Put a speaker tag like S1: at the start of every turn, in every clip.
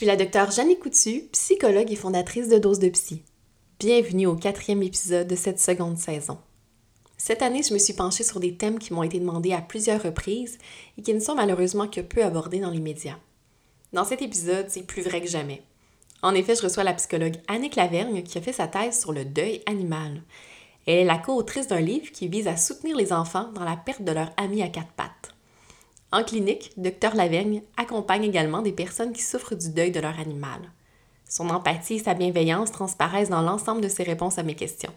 S1: suis la docteure Jeanne Coutu, psychologue et fondatrice de Dose de Psy. Bienvenue au quatrième épisode de cette seconde saison. Cette année, je me suis penchée sur des thèmes qui m'ont été demandés à plusieurs reprises et qui ne sont malheureusement que peu abordés dans les médias. Dans cet épisode, c'est plus vrai que jamais. En effet, je reçois la psychologue Annick Lavergne qui a fait sa thèse sur le deuil animal. Elle est la co-autrice d'un livre qui vise à soutenir les enfants dans la perte de leur ami à quatre pattes. En clinique, Dr Lavergne accompagne également des personnes qui souffrent du deuil de leur animal. Son empathie et sa bienveillance transparaissent dans l'ensemble de ses réponses à mes questions.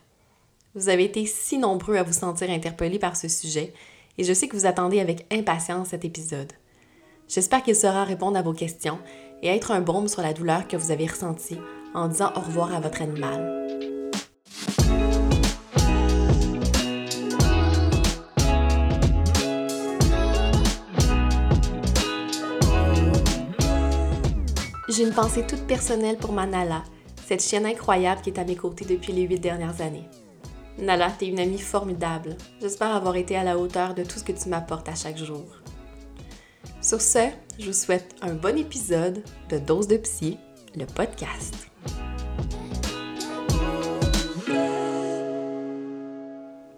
S1: Vous avez été si nombreux à vous sentir interpellés par ce sujet et je sais que vous attendez avec impatience cet épisode. J'espère qu'il saura répondre à vos questions et être un baume sur la douleur que vous avez ressentie en disant au revoir à votre animal. J'ai une pensée toute personnelle pour ma Nala, cette chienne incroyable qui est à mes côtés depuis les huit dernières années. Nala, t'es une amie formidable. J'espère avoir été à la hauteur de tout ce que tu m'apportes à chaque jour. Sur ce, je vous souhaite un bon épisode de Dose de Psy, le podcast.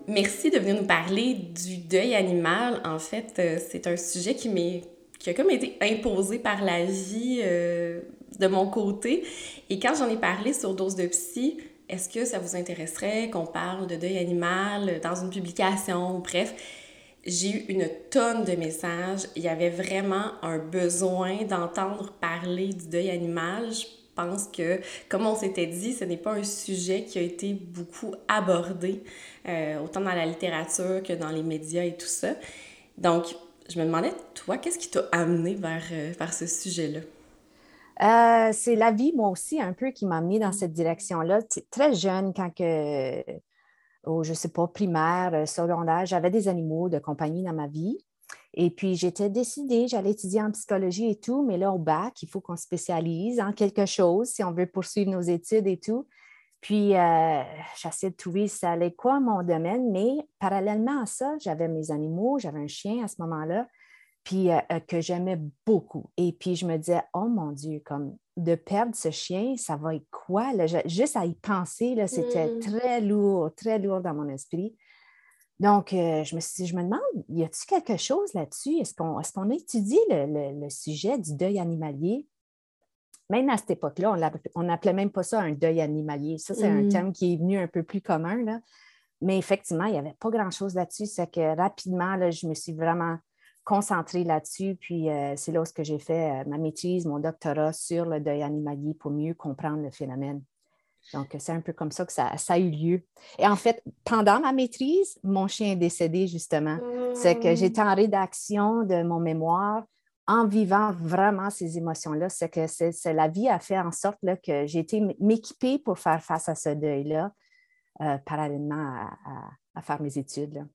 S1: Merci de venir nous parler du deuil animal. En fait, euh, c'est un sujet qui m'est qui a comme été imposé par la vie euh, de mon côté. Et quand j'en ai parlé sur Dose de Psy, est-ce que ça vous intéresserait qu'on parle de deuil animal dans une publication? Bref, j'ai eu une tonne de messages. Il y avait vraiment un besoin d'entendre parler du deuil animal. Je pense que, comme on s'était dit, ce n'est pas un sujet qui a été beaucoup abordé, euh, autant dans la littérature que dans les médias et tout ça. Donc, je me demandais, toi, qu'est-ce qui t'a amené vers, euh, vers ce sujet-là?
S2: Euh, c'est la vie, moi aussi, un peu, qui m'a amené dans cette direction-là. Très jeune, quand que, au, je ne sais pas, primaire, euh, secondaire, j'avais des animaux de compagnie dans ma vie. Et puis, j'étais décidée, j'allais étudier en psychologie et tout, mais là, au bac, il faut qu'on spécialise en quelque chose si on veut poursuivre nos études et tout. Puis, euh, j'essayais de trouver ça allait quoi mon domaine, mais parallèlement à ça, j'avais mes animaux, j'avais un chien à ce moment-là, puis euh, euh, que j'aimais beaucoup. Et puis, je me disais, oh mon Dieu, comme de perdre ce chien, ça va être quoi? juste à y penser, c'était mm. très lourd, très lourd dans mon esprit. Donc, je me suis dit, je me demande, y a-t-il quelque chose là-dessus? Est-ce qu'on est qu'on a étudié le, sujet du deuil animalier? Même à cette époque-là, on n'appelait même pas ça un deuil animalier. Ça, c'est un mm. terme qui est venu un peu plus commun. Là. Mais effectivement, il n'y avait pas grand-chose là-dessus. C'est que rapidement, là, je me suis vraiment concentrée là-dessus. Puis euh, c'est là où j'ai fait euh, ma maîtrise, mon doctorat sur le deuil animalier pour mieux comprendre le phénomène. Donc, c'est un peu comme ça que ça, a eu lieu. Et en fait, pendant ma maîtrise, mon chien est décédé, justement. C'est que j'étais en rédaction de mon mémoire en vivant vraiment ces émotions-là, c'est que c'est, la vie a fait en sorte là, que j'ai été m'équiper pour faire face à ce deuil-là, euh, parallèlement à, faire mes études.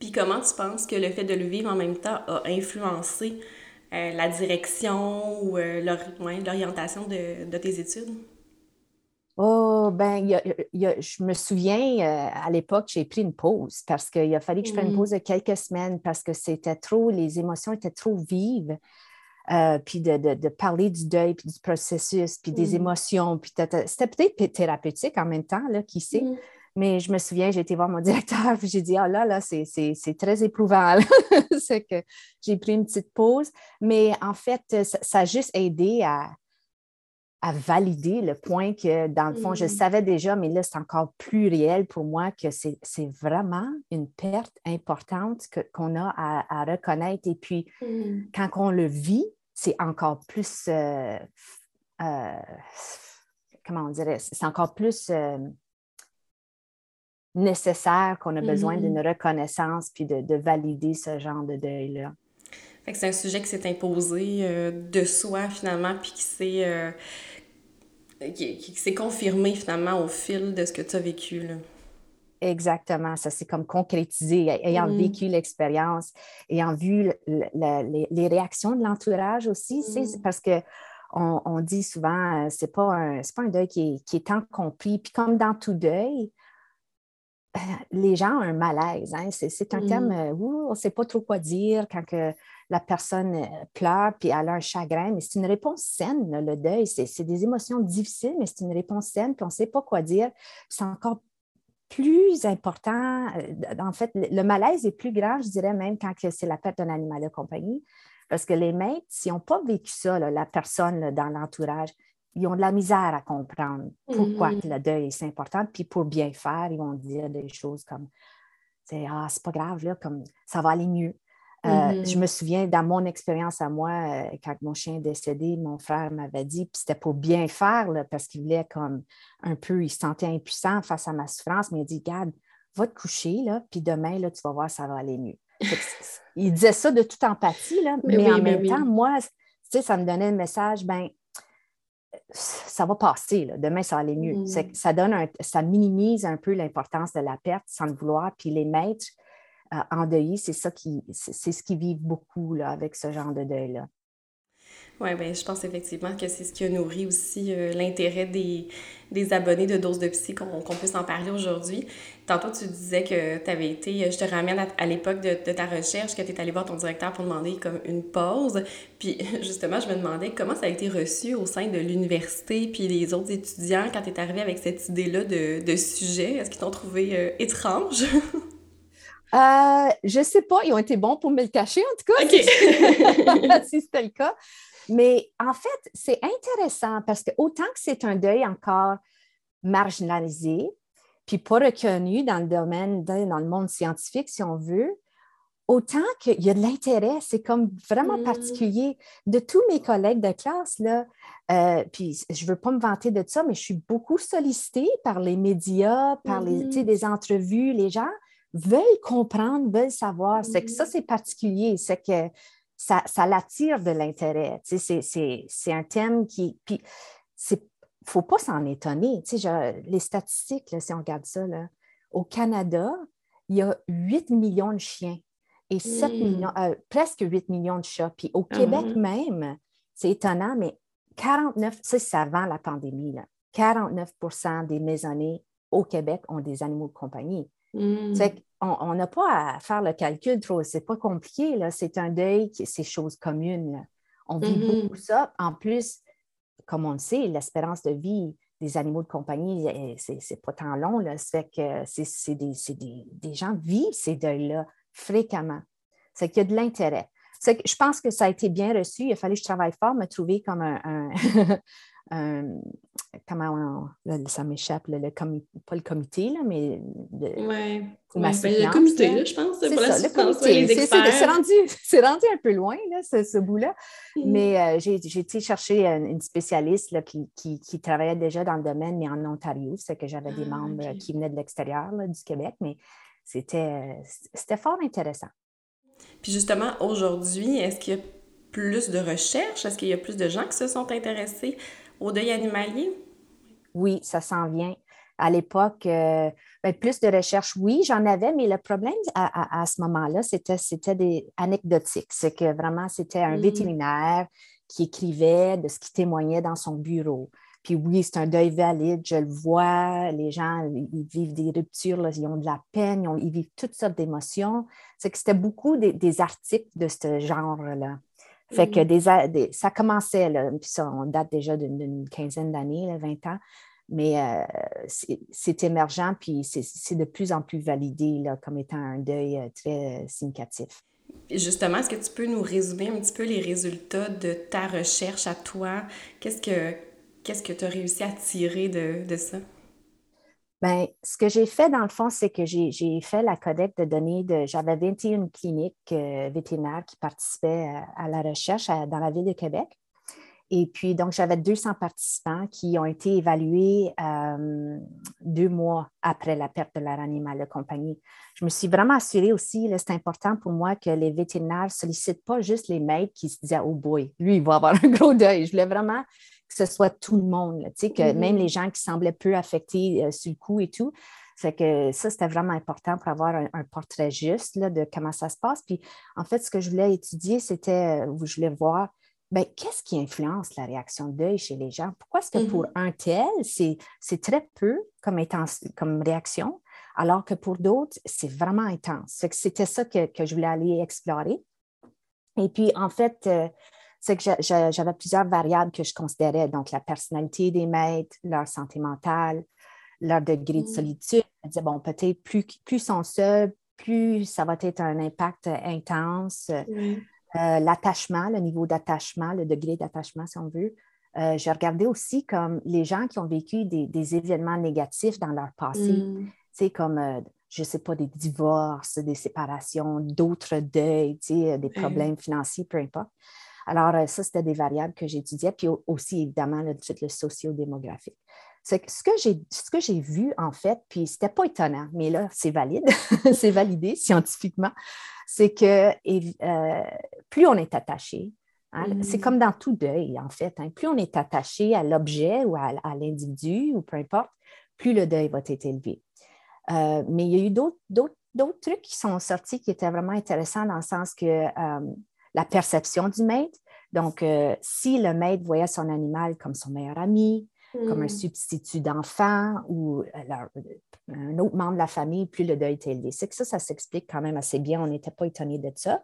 S1: Puis comment tu penses que le fait de le vivre en même temps a influencé euh, la direction ou euh, l'orientation de, tes études?
S2: Oh, ben, je me souviens, euh, à l'époque, j'ai pris une pause parce qu'il a fallu que je prenne une mmh. pause de quelques semaines parce que c'était trop, les émotions étaient trop vives. Euh, puis de, parler du deuil, puis du processus, puis des mmh. émotions. Puis c'était peut-être thérapeutique en même temps, là, qui sait. Mmh. Mais je me souviens, j'ai été voir mon directeur, puis j'ai dit, oh là, là, c'est très éprouvant. c'est que j'ai pris une petite pause. Mais en fait, ça a juste aidé à, à valider le point que, dans le fond, je mm. savais déjà, mais là, c'est encore plus réel pour moi que c'est vraiment une perte importante qu'on a à, reconnaître. Et puis, mm. quand on le vit, c'est encore plus, euh, euh, comment on dirait, c'est encore plus euh, nécessaire qu'on a besoin d'une mm. reconnaissance puis de, de, valider ce genre de deuil-là.
S1: C'est un sujet qui s'est imposé de soi finalement, puis qui s'est qui, s'est confirmé finalement au fil de ce que tu as vécu. Là.
S2: Exactement, ça s'est comme concrétisé, ayant mm. vécu l'expérience, ayant vu les, réactions de l'entourage aussi, mm. parce que on, dit souvent, euh, c'est pas un, pas un deuil qui est, qui est tant compris. Puis comme dans tout deuil, euh, les gens ont un malaise. Hein? C'est, un terme mm. euh, où on ne sait pas trop quoi dire quand que la personne euh, pleure, puis elle a un chagrin, mais c'est une réponse saine, le deuil. C'est des émotions difficiles, mais c'est une réponse saine, puis on ne sait pas quoi dire. C'est encore plus important. Euh, en fait, le malaise est plus grand, je dirais même, quand c'est la perte d'un animal de compagnie. Parce que les maîtres, s'ils n'ont pas vécu ça, la personne dans l'entourage, ils ont de la misère à comprendre pourquoi mm-hmm. le deuil est important. Puis pour bien faire, ils vont dire des choses comme c'est ah, pas grave, là, comme ça va aller mieux. Euh, mm-hmm. Je me souviens, dans mon expérience à moi, euh, quand mon chien est décédé, mon frère m'avait dit, puis c'était pour bien faire, parce qu'il voulait comme un peu, il se sentait impuissant face à ma souffrance, mais il a dit, Gad, va te coucher, là, puis demain, là, tu vas voir, ça va aller mieux. il disait ça de toute empathie, là, mais, en même temps, moi, ça me donnait le message, ben ça va passer, demain ça va aller mieux. Mm. Ça, donne ça minimise un peu l'importance de la perte sans le vouloir. Puis les maîtres euh, endeuillés, c'est ça qui, c'est ce qui vivent beaucoup là, avec ce genre de deuil-là.
S1: Oui, ben, je pense effectivement que c'est ce qui a nourri aussi euh, l'intérêt des, des, abonnés de Dose de Psy, qu'on puisse en parler aujourd'hui. Tantôt, tu disais que tu avais été, je te ramène à, l'époque de, de, ta recherche, que tu es allé voir ton directeur pour demander comme une pause. Puis justement, je me demandais comment ça a été reçu au sein de l'université, puis les autres étudiants quand tu es arrivé avec cette idée-là de, de sujet. Est-ce qu'ils t'ont trouvé euh, étrange?
S2: Euh, je sais pas, ils ont été bons pour me le cacher, en tout cas, si c'était le cas. Mais en fait, c'est intéressant parce que autant que c'est un deuil encore marginalisé, puis pas reconnu dans le domaine, dans le monde scientifique, si on veut, autant qu'il y a de l'intérêt, c'est comme vraiment mm. particulier. De tous mes collègues de classe, là, euh, puis je ne veux pas me vanter de ça, mais je suis beaucoup sollicitée par les médias, par les, mm-hmm. des entrevues. Les gens veulent comprendre, veulent savoir. C'est que ça, mm-hmm. c'est particulier. C'est que ça, ça l'attire de l'intérêt. C'est un thème qui. Puis, il ne faut pas s'en étonner. les statistiques, si on regarde ça, là, au Canada, il y a 8 millions de chiens et 7 hmm. millions, euh, presque 8 millions de chats. Puis au Québec uh-huh. même, c'est étonnant, mais 49, ça c'est avant la pandémie, là, 49% des maisonnées au Québec ont des animaux de compagnie. Hmm on n'a pas à faire le calcul trop, c'est pas compliqué, c'est un deuil, c'est chose commune. On vit mm-hmm. beaucoup ça. En plus, comme on le sait, l'espérance de vie des animaux de compagnie, eh, c'est pas tant long. Là. fait que c'est des, des, gens vivent ces deuils-là fréquemment. C'est qu'il y a de l'intérêt. Je pense que ça a été bien reçu. Il a fallu que je travaille fort, me trouver comme un, comment ça m'échappe, le, pas le comité, là, mais
S1: le, ouais. Ben, le comité, je pense,
S2: c'est ça, le comité. C'est rendu, rendu, un peu loin, là, ce, ce bout-là. Mm. Mais euh, j'ai été chercher une spécialiste là, qui, qui, qui, travaillait déjà dans le domaine, mais en Ontario. C'est que j'avais des ah, membres qui venaient de l'extérieur du Québec, mais c'était fort intéressant.
S1: Puis justement, aujourd'hui, est-ce qu'il y a plus de recherches? Est-ce qu'il y a plus de gens qui se sont intéressés? Au deuil animalier?
S2: Oui, ça s'en vient. À l'époque, euh, ben, plus de recherches, oui, j'en avais, mais le problème à, ce moment-là, c'était, c'était des anecdotiques. C'est que vraiment, c'était un mm. vétérinaire qui écrivait de ce qui témoignait dans son bureau. Puis oui, c'est un deuil valide, je le vois, les gens, ils vivent des ruptures, ils ont de la peine, ils, vivent toutes sortes d'émotions. C'est que c'était beaucoup des articles de ce genre-là. Fait que mm. des, ça commençait, là, puis ça, on date déjà d'une quinzaine d'années, 20 ans, mais euh, c'est émergent, puis c'est de plus en plus validé là, comme étant un deuil euh, très euh, significatif.
S1: Justement, est-ce que tu peux nous résumer un petit peu les résultats de ta recherche à toi? Qu'est-ce que qu'est-ce que tu as réussi à tirer de, de ça?
S2: Bien, ce que j'ai fait, dans le fond, c'est que j'ai fait la collecte de données de. J'avais 21 cliniques euh, vétérinaires qui participaient à, la recherche dans la ville de Québec. Et puis, donc, j'avais 200 participants qui ont été évalués euh, deux mois après la perte de leur animal de compagnie. Je me suis vraiment assurée aussi, c'est important pour moi que les vétérinaires ne sollicitent pas juste les maîtres qui se disaient Oh boy, lui, il va avoir un gros deuil. Je voulais vraiment que ce soit tout le monde, que mm-hmm. même les gens qui semblaient peu affectés euh, sur le coup et tout. C'est que ça, c'était vraiment important pour avoir un, portrait juste là, de comment ça se passe. Puis, en fait, ce que je voulais étudier, c'était, euh, je voulais voir, ben, qu'est-ce qui influence la réaction de deuil chez les gens? Pourquoi est-ce que pour mm-hmm. un tel, c'est très peu comme, comme réaction, alors que pour d'autres, c'est vraiment intense? C'était ça que, que, je voulais aller explorer. Et puis, en fait, euh, c'est que j'avais plusieurs variables que je considérais, donc la personnalité des maîtres, leur santé mentale, leur degré de mm. solitude. Je disais, bon, peut-être plus, plus ils sont seuls, plus ça va être un impact intense. Euh, l'attachement, le niveau d'attachement, le degré d'attachement, si on veut. Euh, j'ai regardé aussi comme les gens qui ont vécu des, événements négatifs dans leur passé, c'est mm. comme, euh, je ne sais pas, des divorces, des séparations, d'autres deuils, des problèmes financiers, peu importe. Alors, ça, c'était des variables que j'étudiais, puis aussi, évidemment, le, le socio-démographique. Ce que j'ai vu, en fait, puis c'était pas étonnant, mais là, c'est valide, c'est validé scientifiquement, c'est que euh, plus on est attaché, hein, c'est mm. comme dans tout deuil, en fait, hein, plus on est attaché à l'objet ou à, l'individu, ou peu importe, plus le deuil va être élevé. Euh, mais il y a eu d'autres trucs qui sont sortis qui étaient vraiment intéressants dans le sens que euh, la perception du maître, donc si le maître voyait son animal comme son meilleur ami, comme un hmm. substitut d'enfant ou euh, un autre membre de la famille, plus le deuil est élevé. C'est que ça, ça s'explique quand même assez bien. On n'était pas étonné de ça.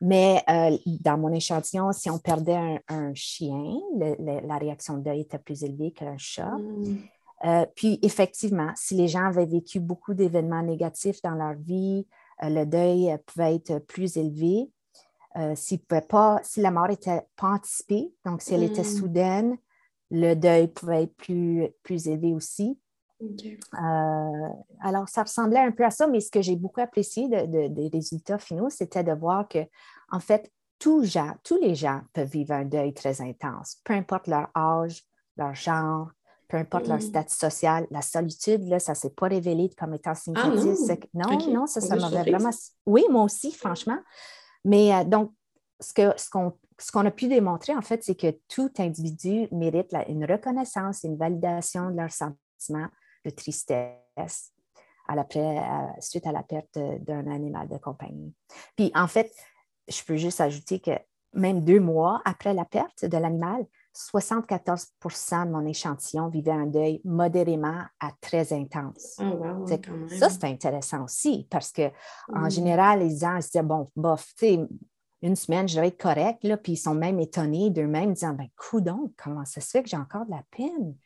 S2: Mais euh, dans mon échantillon, si on perdait un, chien, la réaction de deuil était plus élevée qu'un chat. Euh, puis effectivement, si les gens avaient vécu beaucoup d'événements négatifs dans leur vie, le deuil pouvait être plus élevé. Si la mort n'était pas anticipée, donc si elle était hmm. soudaine, le deuil pouvait être plus, plus élevé aussi. Euh, alors, ça ressemblait un peu à ça, mais ce que j'ai beaucoup apprécié des résultats finaux, c'était de voir que, en fait, tous, gens, tous les gens peuvent vivre un deuil très intense, peu importe leur âge, leur genre, peu importe leur mm. statut social. La solitude, là, ça ne s'est pas révélé comme étant significatif. Ah non, non, non, ça, ça m'avait vraiment. Oui, moi aussi, franchement. Mais euh, donc, ce qu'on a pu démontrer, en fait, c'est que tout individu mérite une reconnaissance, une validation de leurs sentiments de tristesse à la, suite à la perte d'un animal de compagnie. Puis, en fait, je peux juste ajouter que même deux mois après la perte de l'animal, 74% de mon échantillon vivait un deuil modérément à très intense.
S1: Oh,
S2: ça, c'est intéressant aussi parce qu'en en mm. général, les gens se disaient, bon, bof, tu sais, une semaine, je vais être correct, là, puis ils sont même étonnés d'eux-mêmes, disant ben, donc, comment ça se fait que j'ai encore de la peine?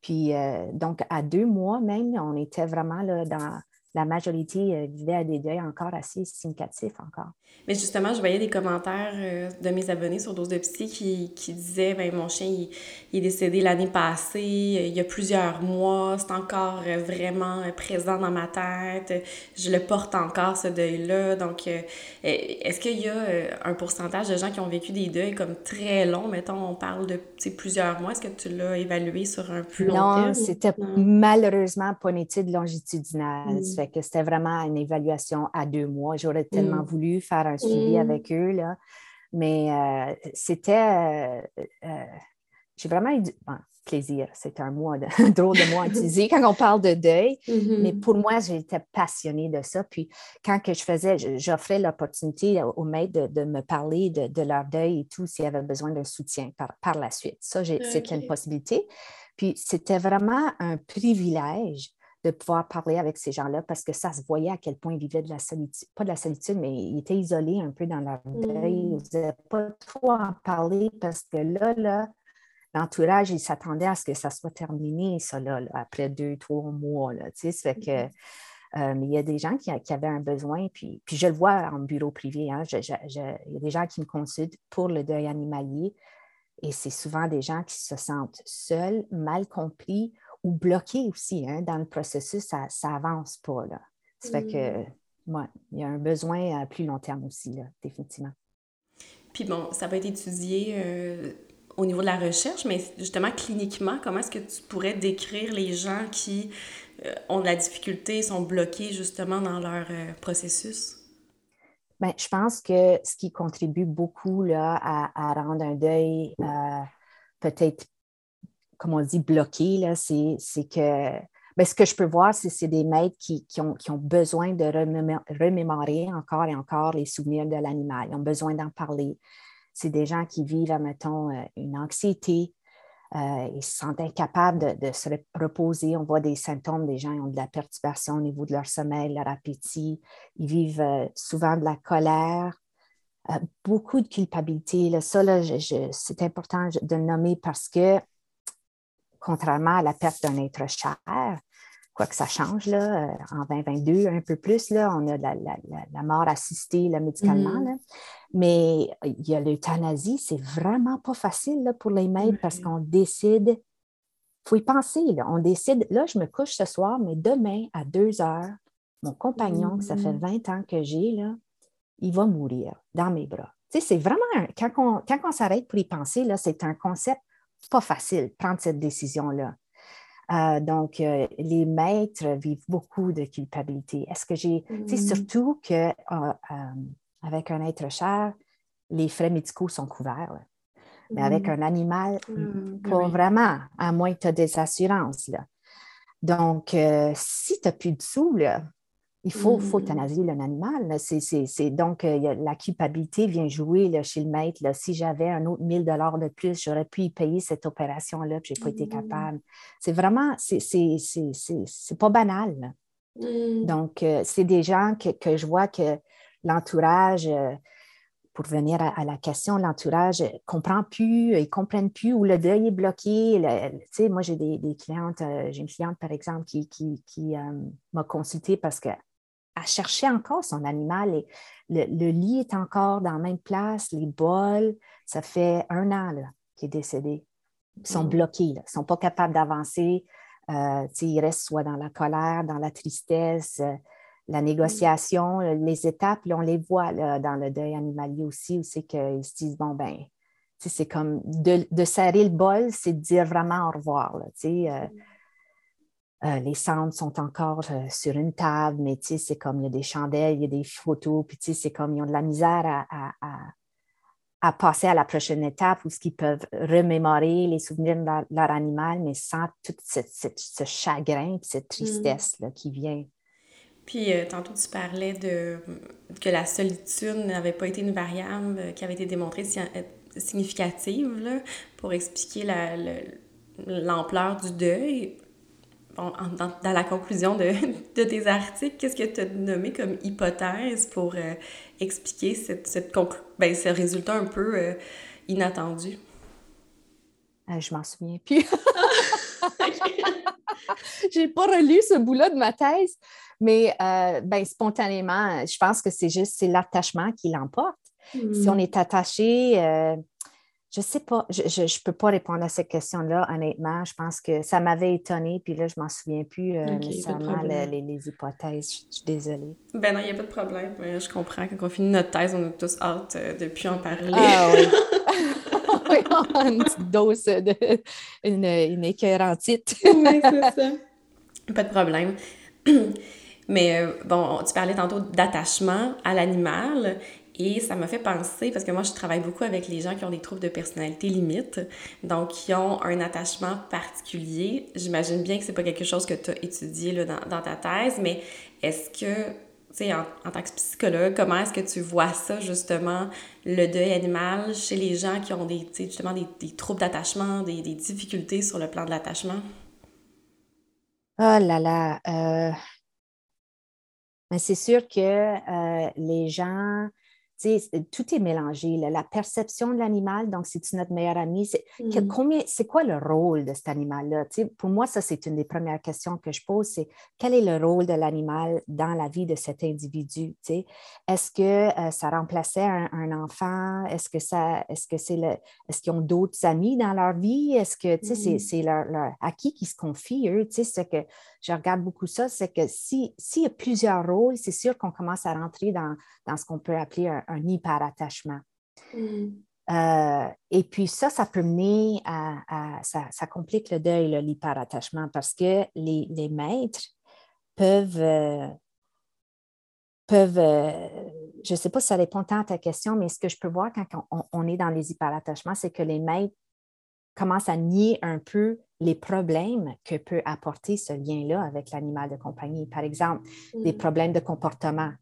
S2: Puis, euh, donc, à deux mois même, on était vraiment là, dans, la majorité euh, vivait à des deuils encore assez significatifs encore.
S1: Mais justement, je voyais des commentaires euh, de mes abonnés sur Dose de Psy qui, qui disaient ben, mon chien, il, est décédé l'année passée, il y a plusieurs mois, c'est encore euh, vraiment présent dans ma tête, je le porte encore, ce deuil-là. Donc, est-ce qu'il y a un pourcentage de gens qui ont vécu des deuils comme très longs? Mettons, on parle de plusieurs mois. Est-ce que tu l'as évalué sur un plus long terme?
S2: Non, c'était malheureusement pas une étude longitudinale. Mm que c'était vraiment une évaluation à deux mois. J'aurais tellement mm. voulu faire un suivi mm. avec eux, là. mais euh, c'était. Euh, euh, j'ai vraiment eu du plaisir. C'est un mot, de, drôle de mot à utiliser quand on parle de deuil, mm-hmm. mais pour moi, j'étais passionnée de ça. Puis quand que je faisais, j'offrais l'opportunité aux maîtres de, me parler de, leur deuil et tout, s'il y avait besoin d'un soutien par, par la suite. Ça, c'était une possibilité. Puis c'était vraiment un privilège de pouvoir parler avec ces gens-là parce que ça se voyait à quel point ils vivaient de la solitude, pas de la solitude, mais ils étaient isolés un peu dans leur deuil. Ils n'osaient mm. pas trop en parler parce que là, là, l'entourage, il s'attendait à ce que ça soit terminé, ça, là, après deux, trois mois. Là, tu sais, ça fait que. Mm-hmm. Euh, mais il y a des gens qui, avaient un besoin, puis, puis je le vois en bureau privé. Hein, il y a des gens qui me consultent pour le deuil animalier et c'est souvent des gens qui se sentent seuls, mal compris ou bloqué aussi hein, dans le processus, ça n'avance pas. Là. Ça fait que, mm. il y a un besoin à plus long terme aussi, là, définitivement.
S1: Puis bon, ça va être étudié euh, au niveau de la recherche, mais justement, cliniquement, comment est-ce que tu pourrais décrire les gens qui euh, ont de la difficulté, sont bloqués justement dans leur euh, processus?
S2: Bien, je pense que ce qui contribue beaucoup là, à, à rendre un deuil peut-être comme on dit, bloqué, c'est que ben, ce que je peux voir, c'est des maîtres qui, ont, besoin de remémorer encore et encore les souvenirs de l'animal. Ils ont besoin d'en parler. C'est des gens qui vivent, mettons, euh, une anxiété. Euh, ils se sentent incapables de, se reposer. On voit des symptômes des gens qui ont de la perturbation au niveau de leur sommeil, leur appétit. Ils vivent euh, souvent de la colère. beaucoup de culpabilité. Là. Ça, là, c'est important de le nommer parce que, contrairement à la perte d'un être cher, quoi que ça change là, en 2022, un peu plus, là, on a la, mort assistée là, médicalement. Mm-hmm. Mais il y a l'euthanasie, c'est vraiment pas facile pour les maîtres parce qu'on décide, il faut y penser, on décide, là, je me couche ce soir, mais demain à deux heures, mon compagnon, que ça fait 20 mm-hmm. ans que j'ai, là, il va mourir dans mes bras. Tu sais, c'est vraiment, quand on, quand on s'arrête pour y penser, là, c'est un concept pas facile, prendre cette décision-là. Euh, donc, euh, les maîtres vivent beaucoup de culpabilité. Est-ce que j'ai, tu sais, mm-hmm. surtout que euh, avec un être cher, les frais médicaux sont couverts. Mais avec mm-hmm. un animal, mm-hmm. pas vraiment, à moins que tu aies des assurances. Là. Donc, si tu n'as plus de sous, là, il faut, faut mm-hmm. un animal. C'est, donc, la culpabilité vient jouer là, chez le maître. Là. Si j'avais un autre 1000 dollars de plus, j'aurais pu y payer cette opération-là, puis je n'ai pas été capable. C'est vraiment, c'est, pas banal. Mm. Donc, c'est des gens que, que, je vois que l'entourage, euh, pour venir à, la question, l'entourage ne comprend plus, ils ne comprennent plus où le deuil est bloqué. moi, j'ai des, clientes, euh, j'ai une cliente, par exemple, qui, qui, euh, m'a consulté parce qu'elle cherchait encore son animal et le, lit est encore dans la même place, les bols, ça fait un an qu'il est décédé. Ils sont mm. bloqués, ils ne sont pas capables d'avancer. ils restent soit dans la colère, dans la tristesse la négociation, euh, les étapes, on les voit dans le deuil animalier aussi, où c'est qu'ils se disent, bon, ben, c'est comme de, serrer le bol, c'est de dire vraiment au revoir. Euh, euh, les cendres sont encore sur une table, mais c'est comme il y a des chandelles, il y a des photos, puis c'est comme ils ont de la misère à, passer à la prochaine étape où ils peuvent remémorer les souvenirs de leur, animal, mais sans tout ce chagrin, cette mm. tristesse là, qui vient
S1: puis euh, tantôt, tu parlais de que la solitude n'avait pas été une variable euh, qui avait été démontrée euh, significative là, pour expliquer l'ampleur du deuil. Bon, dans, la conclusion de, de tes articles, qu'est-ce que tu as nommé comme hypothèse pour expliquer cette, cette ben, ce résultat un peu inattendu?
S2: je m'en souviens plus. J'ai pas relu ce bout-là de ma thèse, mais euh, ben, spontanément, je pense que c'est juste c'est l'attachement qui l'emporte. Si on mm. est attaché, euh, je ne sais pas, je ne peux pas répondre à cette question-là, honnêtement. Je pense que ça m'avait étonnée, puis là, je ne m'en souviens plus euh, nécessairement les, hypothèses. Je, suis désolée.
S1: Ben non, il n'y a pas de problème. Je comprends. Quand on finit notre thèse, on est tous hâte de plus en parler.
S2: Ah oui. une petite dose de une, une oui, c'est
S1: ça. Pas de problème. Mais euh, bon, tu parlais tantôt d'attachement à l'animal et ça m'a fait penser, parce que moi je travaille beaucoup avec les gens qui ont des troubles de personnalité limite, donc qui ont un attachement particulier. J'imagine bien que c'est pas quelque chose que tu as étudié là, dans, dans, ta thèse, mais est-ce que, tu sais, en, en, tant que psychologue, comment est-ce que tu vois ça justement, le deuil animal chez les gens qui ont des, justement des, des troubles d'attachement, des, des difficultés sur le plan de l'attachement?
S2: Oh là là, euh, c'est sûr que euh, les gens tout est mélangé. La perception de l'animal, donc c'est notre meilleur ami, c'est mmh. quoi le rôle de cet animal-là? Pour moi, ça, c'est une des premières questions que je pose, c'est quel est le rôle de l'animal dans la vie de cet individu? Est-ce que euh, ça remplaçait un, enfant? Est-ce que ça, est-ce que c'est le, est-ce qu'ils ont d'autres amis dans leur vie? Est-ce que mmh. c'est, leur, à qui qui se confient, eux? C'est que je regarde beaucoup ça, c'est que s'il y a plusieurs rôles, c'est sûr qu'on commence à rentrer dans, dans ce qu'on peut appeler un, un hyperattachement. Mm. Euh, et puis ça, ça peut mener à, ça, complique le deuil, l'hyperattachement, parce que les, maîtres peuvent, euh, peuvent euh, je ne sais pas si ça répond tant à ta question, mais ce que je peux voir quand on, est dans les hyperattachements, c'est que les maîtres commence à nier un peu les problèmes que peut apporter ce lien-là avec l'animal de compagnie. Par exemple, des mm. problèmes de comportement.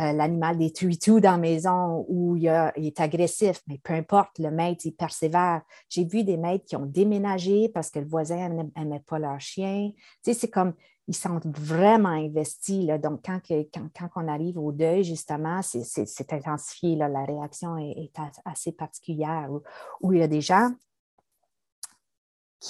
S2: Euh, l'animal détruit tout dans la maison ou il, est agressif, mais peu importe, le maître, il persévère. J'ai vu des maîtres qui ont déménagé parce que le voisin n'aimait pas leur chien. Tu sais, c'est comme, ils sont vraiment investis. Là. Donc, quand, quand, on arrive au deuil, justement, c'est intensifié. Là. La réaction est, assez particulière. où, il y a des gens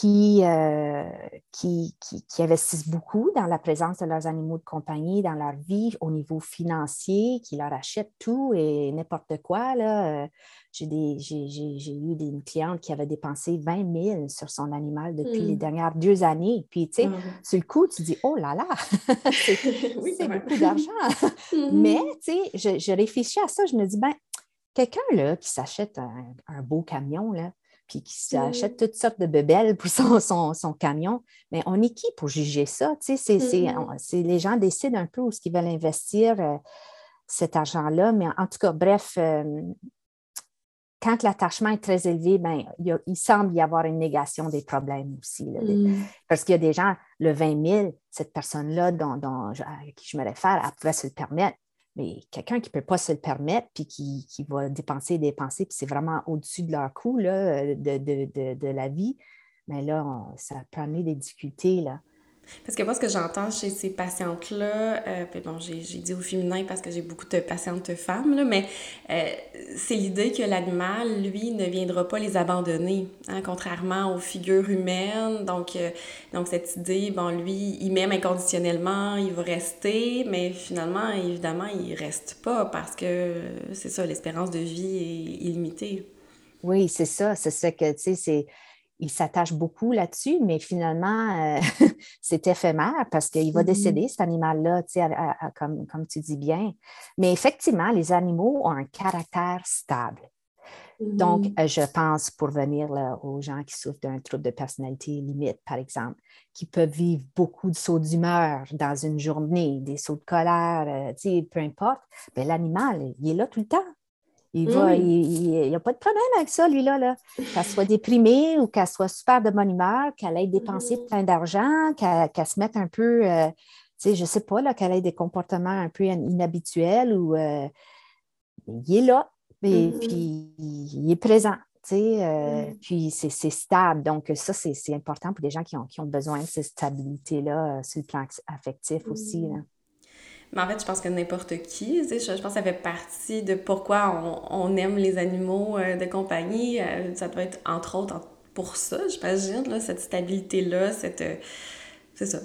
S2: euh, qui, qui, qui, investissent beaucoup dans la présence de leurs animaux de compagnie, dans leur vie au niveau financier, qui leur achètent tout et n'importe quoi. Là. Euh, j'ai, eu des, une cliente qui avait dépensé 20 000 sur son animal depuis les mmh. dernières deux années. Puis, tu sais, mmh. sur le coup, tu dis, oh là là, c'est, beaucoup d'argent. Mmh Mais, tu sais, je, je, réfléchis à ça, je me dis, ben, quelqu'un là, qui s'achète un, un beau camion, là, puis qui s'achète toutes sortes de bebelles pour son, son, camion. Mais on est qui pour juger ça? Mm-hmm. C'est, les gens décident un peu où ce qu'ils veulent investir euh, cet argent-là. Mais en, tout cas, bref, euh, quand l'attachement est très élevé, ben, il, semble y avoir une négation des problèmes aussi. Mm. Parce qu'il y a des gens, le 20 000, cette personne-là dont, dont, à qui je me réfère, elle pouvait se le permettre. Mais quelqu'un qui ne peut pas se le permettre, puis qui, va dépenser, dépenser, puis c'est vraiment au-dessus de leur coût de, de, la vie, mais là, ça peut amener des difficultés.
S1: Parce que moi, ce que j'entends chez ces patientes-là, euh, bon, j'ai dit au féminin parce que j'ai beaucoup de patientes femmes, là, mais euh, c'est l'idée que l'animal, lui, ne viendra pas les abandonner, hein, contrairement aux figures humaines. Donc, euh, donc, cette idée, bon, lui, il m'aime inconditionnellement, il va rester, mais finalement, évidemment, il reste pas parce que c'est ça, l'espérance de vie est illimitée.
S2: Oui, c'est ça. C'est ça que, tu sais, c'est il s'attache beaucoup là-dessus, mais finalement, euh, c'est éphémère parce qu'il va mm-hmm. décéder, cet animal-là, comme, comme tu dis bien. Mais effectivement, les animaux ont un caractère stable. Donc, mm-hmm. euh, je pense pour venir aux gens qui souffrent d'un trouble de personnalité limite, par exemple, qui peuvent vivre beaucoup de sauts d'humeur dans une journée, des sauts de colère, euh, peu importe, mais l'animal, il est là tout le temps. Il n'y a pas de problème avec ça, lui-là. Là. Qu'elle soit déprimée ou qu'elle soit super de bonne humeur, qu'elle ait dépensé mm-hmm. plein d'argent, qu'elle se mette un peu, euh, tu sais, je ne sais pas, qu'elle ait des comportements un peu inhabituels ou euh, il est là, et mm-hmm. puis il est présent. Tu sais, euh, mm. Puis c'est stable. Donc, ça, c'est important pour des gens qui ont, qui ont besoin de cette stabilité-là sur le plan affectif aussi. Là.
S1: Mais en fait, je pense que n'importe qui, je, pense que ça fait partie de pourquoi on, aime les animaux euh, de compagnie. Euh, ça doit être entre autres pour ça, j'imagine, cette stabilité-là, cette... Euh, c'est ça.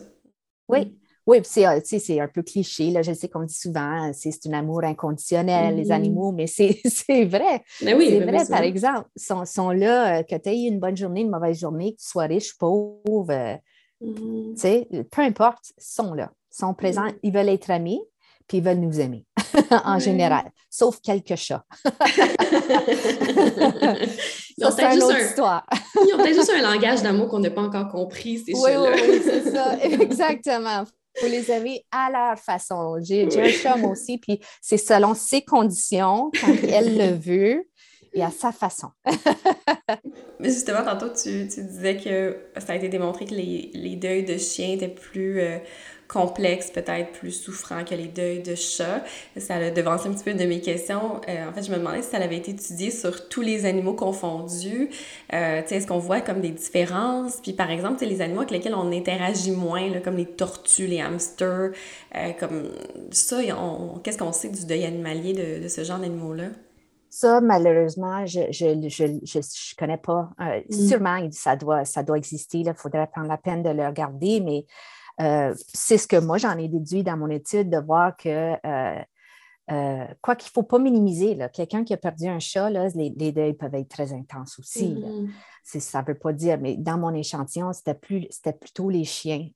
S2: Oui, oui, c'est un peu cliché, là, je sais qu'on dit souvent, c'est un amour inconditionnel, les mm-hmm. animaux, mais c'est vrai. Mais oui, c'est vrai, par exemple, sont, sont là, que tu aies une bonne journée, une mauvaise journée, que tu sois riche, pauvre, mm-hmm. peu importe, sont là sont présents, ils veulent être amis, puis ils veulent nous aimer, en général, sauf quelques chats.
S1: ils ont peut-être juste, un... juste un langage d'amour qu'on n'a pas encore compris, ces
S2: oui, Oui, oui, c'est ça, exactement. Il faut les aimer à leur façon. J'ai un chat, moi aussi, puis c'est selon ses conditions, quand elle le veut, et à sa façon.
S1: Mais justement, tantôt, tu, tu, disais que ça a été démontré que les, les deuils de chiens étaient plus... Euh, complexe, peut-être plus souffrant que les deuils de chat. Ça a devancé un petit peu de mes questions. Euh, en fait, je me demandais si ça avait été étudié sur tous les animaux confondus. Euh, est-ce qu'on voit comme des différences? Puis par exemple, les animaux avec lesquels on interagit moins, là, comme les tortues, les hamsters, euh, comme ça, qu'est-ce qu'on sait du deuil animalier de, de ce genre d'animaux-là?
S2: Ça, malheureusement, je ne je, je, je, connais pas. Mm. Sûrement, ça doit, ça doit exister. Il faudrait prendre la peine de le regarder, mais euh, c'est ce que moi, j'en ai déduit dans mon étude, de voir que, euh, euh, quoi qu'il ne faut pas minimiser, quelqu'un qui a perdu un chat, les, deuils peuvent être très intenses aussi. Mm-hmm. Ça ne veut pas dire, mais dans mon échantillon, c'était plutôt les chiens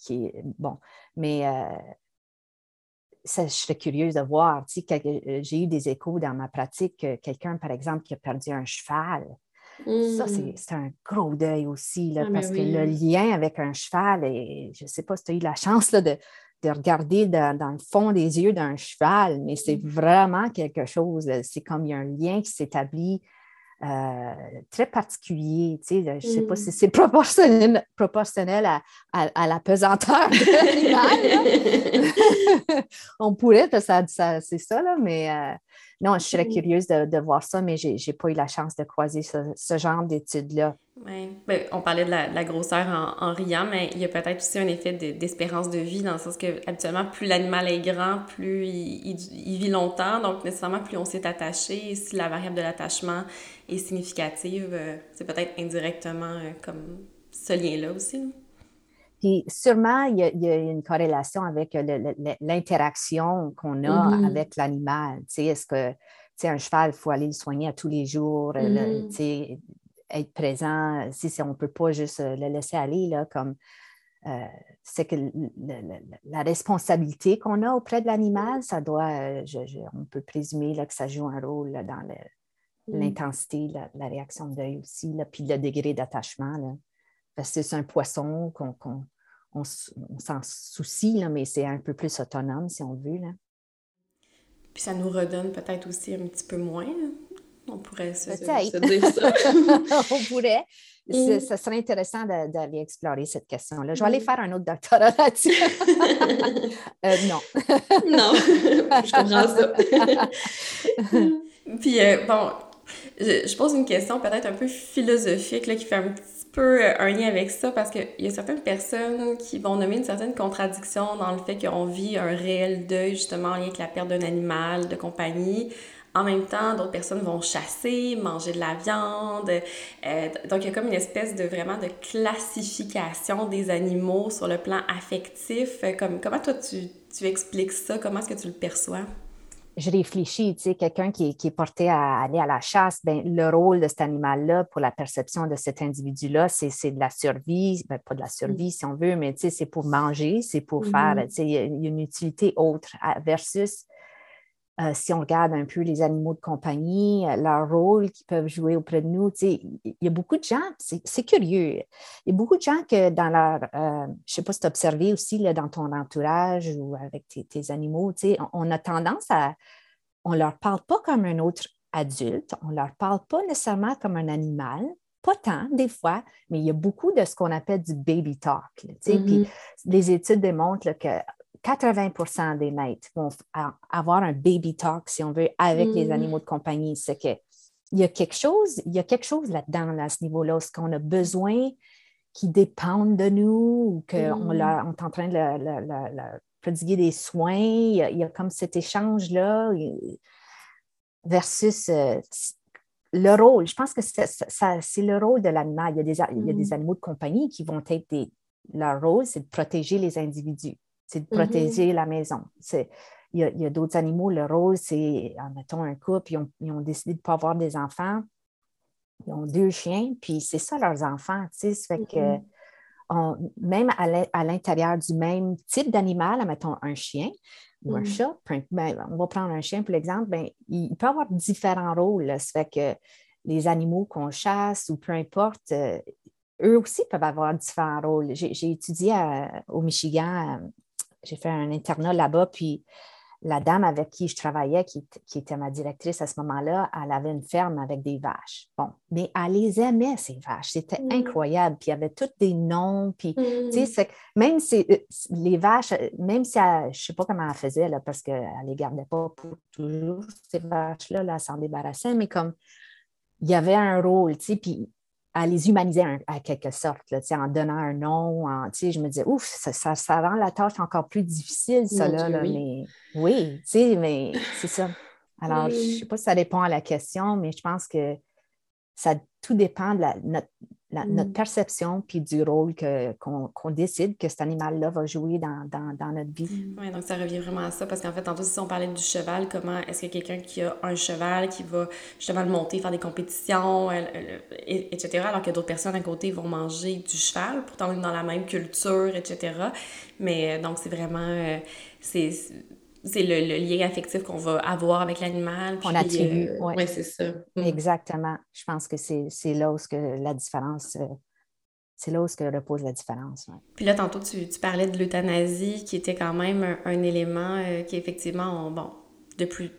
S2: qui. Bon, mais ça, je serais curieuse de voir. j'ai eu des échos dans ma pratique, quelqu'un, par exemple, qui a perdu un cheval. Ça, mmh. c'est un gros deuil aussi, là, ah, parce que le lien avec un cheval, et je ne sais pas si tu as eu la chance là, de, de, regarder dans le fond des yeux d'un cheval, mais c'est mmh. vraiment quelque chose. C'est comme il y a un lien qui s'établit euh, très particulier. Tu sais, je ne sais pas si mm. c'est proportionnel, proportionnel à, à, la pesanteur de l'animal. On pourrait, parce que ça, c'est ça, là, mais euh, non, je serais mm. curieuse de, de, voir ça, mais je n'ai pas eu la chance de croiser ce, ce genre d'études-là.
S1: Oui, ben, on parlait de la, grosseur en, riant, mais il y a peut-être aussi un effet d'espérance de, vie, dans le sens que habituellement, plus l'animal est grand, plus il, vit longtemps, donc nécessairement, plus on s'est attaché. Et si la variable de l'attachement est significative, euh, c'est peut-être indirectement euh, comme ce lien-là aussi.
S2: Puis sûrement, il y, a, une corrélation avec l'interaction qu'on a mm-hmm. avec l'animal. Est-ce que un cheval, il faut aller le soigner à tous les jours, mm-hmm. Être présent, si, on ne peut pas juste euh, le laisser aller, là, comme euh, c'est que la responsabilité qu'on a auprès de l'animal, ça doit, euh, on peut présumer là, que ça joue un rôle dans mm. l'intensité, la, la, réaction d'œil aussi, là, puis le degré d'attachement. Parce que c'est un poisson qu'on on, s'en soucie, là, mais c'est un peu plus autonome, si on veut. Là.
S1: Puis ça nous redonne peut-être aussi un petit peu moins. On pourrait se, dire ça.
S2: on pourrait. Ce Ça serait intéressant d'aller explorer cette question-là. Je vais aller faire un autre doctorat là-dessus. Euh, non.
S1: non, je comprends ça. Puis, euh, bon, je, pose une question peut-être un peu philosophique là, qui fait un petit peu euh, un lien avec ça parce qu'il y a certaines personnes qui vont nommer une certaine contradiction dans le fait qu'on vit un réel deuil justement en lien avec la perte d'un animal de compagnie en même temps, d'autres personnes vont chasser, manger de la viande. Euh, donc, il y a comme une espèce de vraiment de classification des animaux sur le plan affectif. Euh, comme, comment toi, tu, tu expliques ça? Comment est-ce que tu le perçois?
S2: je réfléchis, tu sais, quelqu'un qui, qui, est porté à aller à la chasse, ben, le rôle de cet animal-là pour la perception de cet individu-là, c'est de la survie, ben, pas de la survie si on veut, mais c'est pour manger, c'est pour faire, mm-hmm. il y a une utilité autre versus euh, si on regarde un peu les animaux de compagnie, euh, leur rôle qu'ils peuvent jouer auprès de nous, il y a beaucoup de gens, c'est curieux, il y a beaucoup de gens que dans leur, euh, je ne sais pas si tu as observé aussi là, dans ton entourage ou avec tes, animaux, on, on a tendance à, on ne leur parle pas comme un autre adulte, on ne leur parle pas nécessairement comme un animal, pas tant des fois, mais il y a beaucoup de ce qu'on appelle du baby talk. Mm-hmm. les études démontrent que 80% des maîtres vont avoir un baby talk, si on veut, avec les mm. animaux de compagnie. C'est que il y a quelque chose, il y a quelque chose là-dedans, à ce niveau-là, ce qu'on a besoin qui dépendent de nous ou qu'on mm. est en train de leur prodiguer des soins. Il y, a, comme cet échange-là versus euh, le rôle. Je pense que c'est le rôle de l'animal. Il, il, y a des mm. animaux de compagnie qui vont être des. Leur rôle, c'est de protéger les individus c'est de mm-hmm. protéger la maison. Il y a, d'autres animaux, le rôle, c'est, mettons, un couple, ils ont, ils ont décidé de ne pas avoir des enfants. Ils ont deux chiens, puis c'est ça leurs enfants. Tu sais, ça fait que mm-hmm. même à l'intérieur du même type d'animal, mettons un chien ou un mm-hmm. chat, ben, on va prendre un chien pour l'exemple, ben, il, peut avoir différents rôles. Ça fait que les animaux qu'on chasse ou peu importe, euh, eux aussi peuvent avoir différents rôles. J'ai étudié au Michigan j'ai fait un internat là-bas, puis la dame avec qui je travaillais, qui, était ma directrice à ce moment-là, elle avait une ferme avec des vaches. Bon, mais elle les aimait, ces vaches. C'était mm. incroyable. Puis il y avait tous des noms. Puis, tu sais, mm. même si euh, les vaches, même si elle, je ne sais pas comment elle faisait, là, parce qu'elle ne les gardait pas pour toujours, ces vaches-là, là, elle s'en débarrassait, mais comme il y avait un rôle, tu sais, puis à les humaniser à quelque sorte, là, en donnant un nom. En, je me disais, ouf, ça, ça, rend la tâche encore plus difficile, ça. Là, oui. mais oui, mais c'est ça. Alors, je ne sais pas si ça répond à la question, mais je pense que ça tout dépend de la, notre, notre mm. perception puis du rôle qu'on, décide que cet animal-là va jouer dans, notre vie.
S1: Mm. Oui, donc ça revient vraiment à ça parce qu'en fait, tantôt, si on parlait du cheval, comment est-ce que quelqu'un qui a un cheval qui va justement le monter, faire des compétitions, etc., alors que d'autres personnes à côté vont manger du cheval, pourtant on est dans la même culture, etc. Mais euh, donc, c'est vraiment. Euh, c'est c'est le, lien affectif qu'on va avoir avec l'animal.
S2: On attribue.
S1: Euh, oui, c'est ça.
S2: Mm. Exactement. Je pense que c'est là où que la différence, euh, c'est là où que repose la différence.
S1: Puis là, tantôt, tu, tu parlais de l'euthanasie, qui était quand même un, élément euh, qui, effectivement, bon, depuis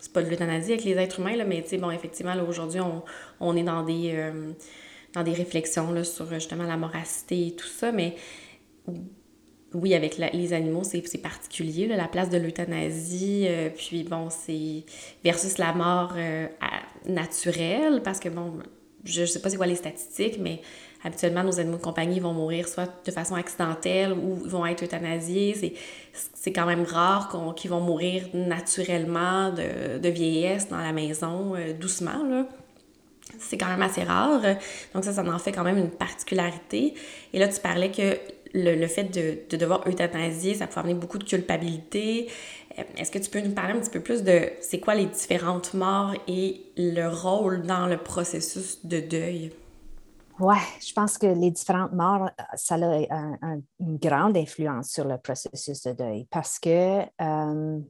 S1: c'est pas de l'euthanasie avec les êtres humains, là, mais bon, effectivement, aujourd'hui, on, on, est dans des, dans des réflexions là, sur justement la moracité et tout ça, mais oui, avec les animaux, c'est particulier, la place de l'euthanasie, euh, puis bon, c'est versus la mort euh, naturelle, parce que bon, je, sais pas c'est quoi les statistiques, mais habituellement, nos animaux de compagnie vont mourir soit de façon accidentelle ou vont être euthanasiés. C'est quand même rare qu'ils vont mourir naturellement de, de, vieillesse dans la maison, euh, doucement, là c'est quand même assez rare. Donc ça, ça en fait quand même une particularité. Et là, tu parlais que le, fait de, de, devoir euthanasier, ça peut amener beaucoup de culpabilité. Euh, est-ce que tu peux nous parler un petit peu plus de c'est quoi les différentes morts et le rôle dans le processus de deuil?
S2: Oui, je pense que les différentes morts, ça a une grande influence sur le processus de deuil parce que euh,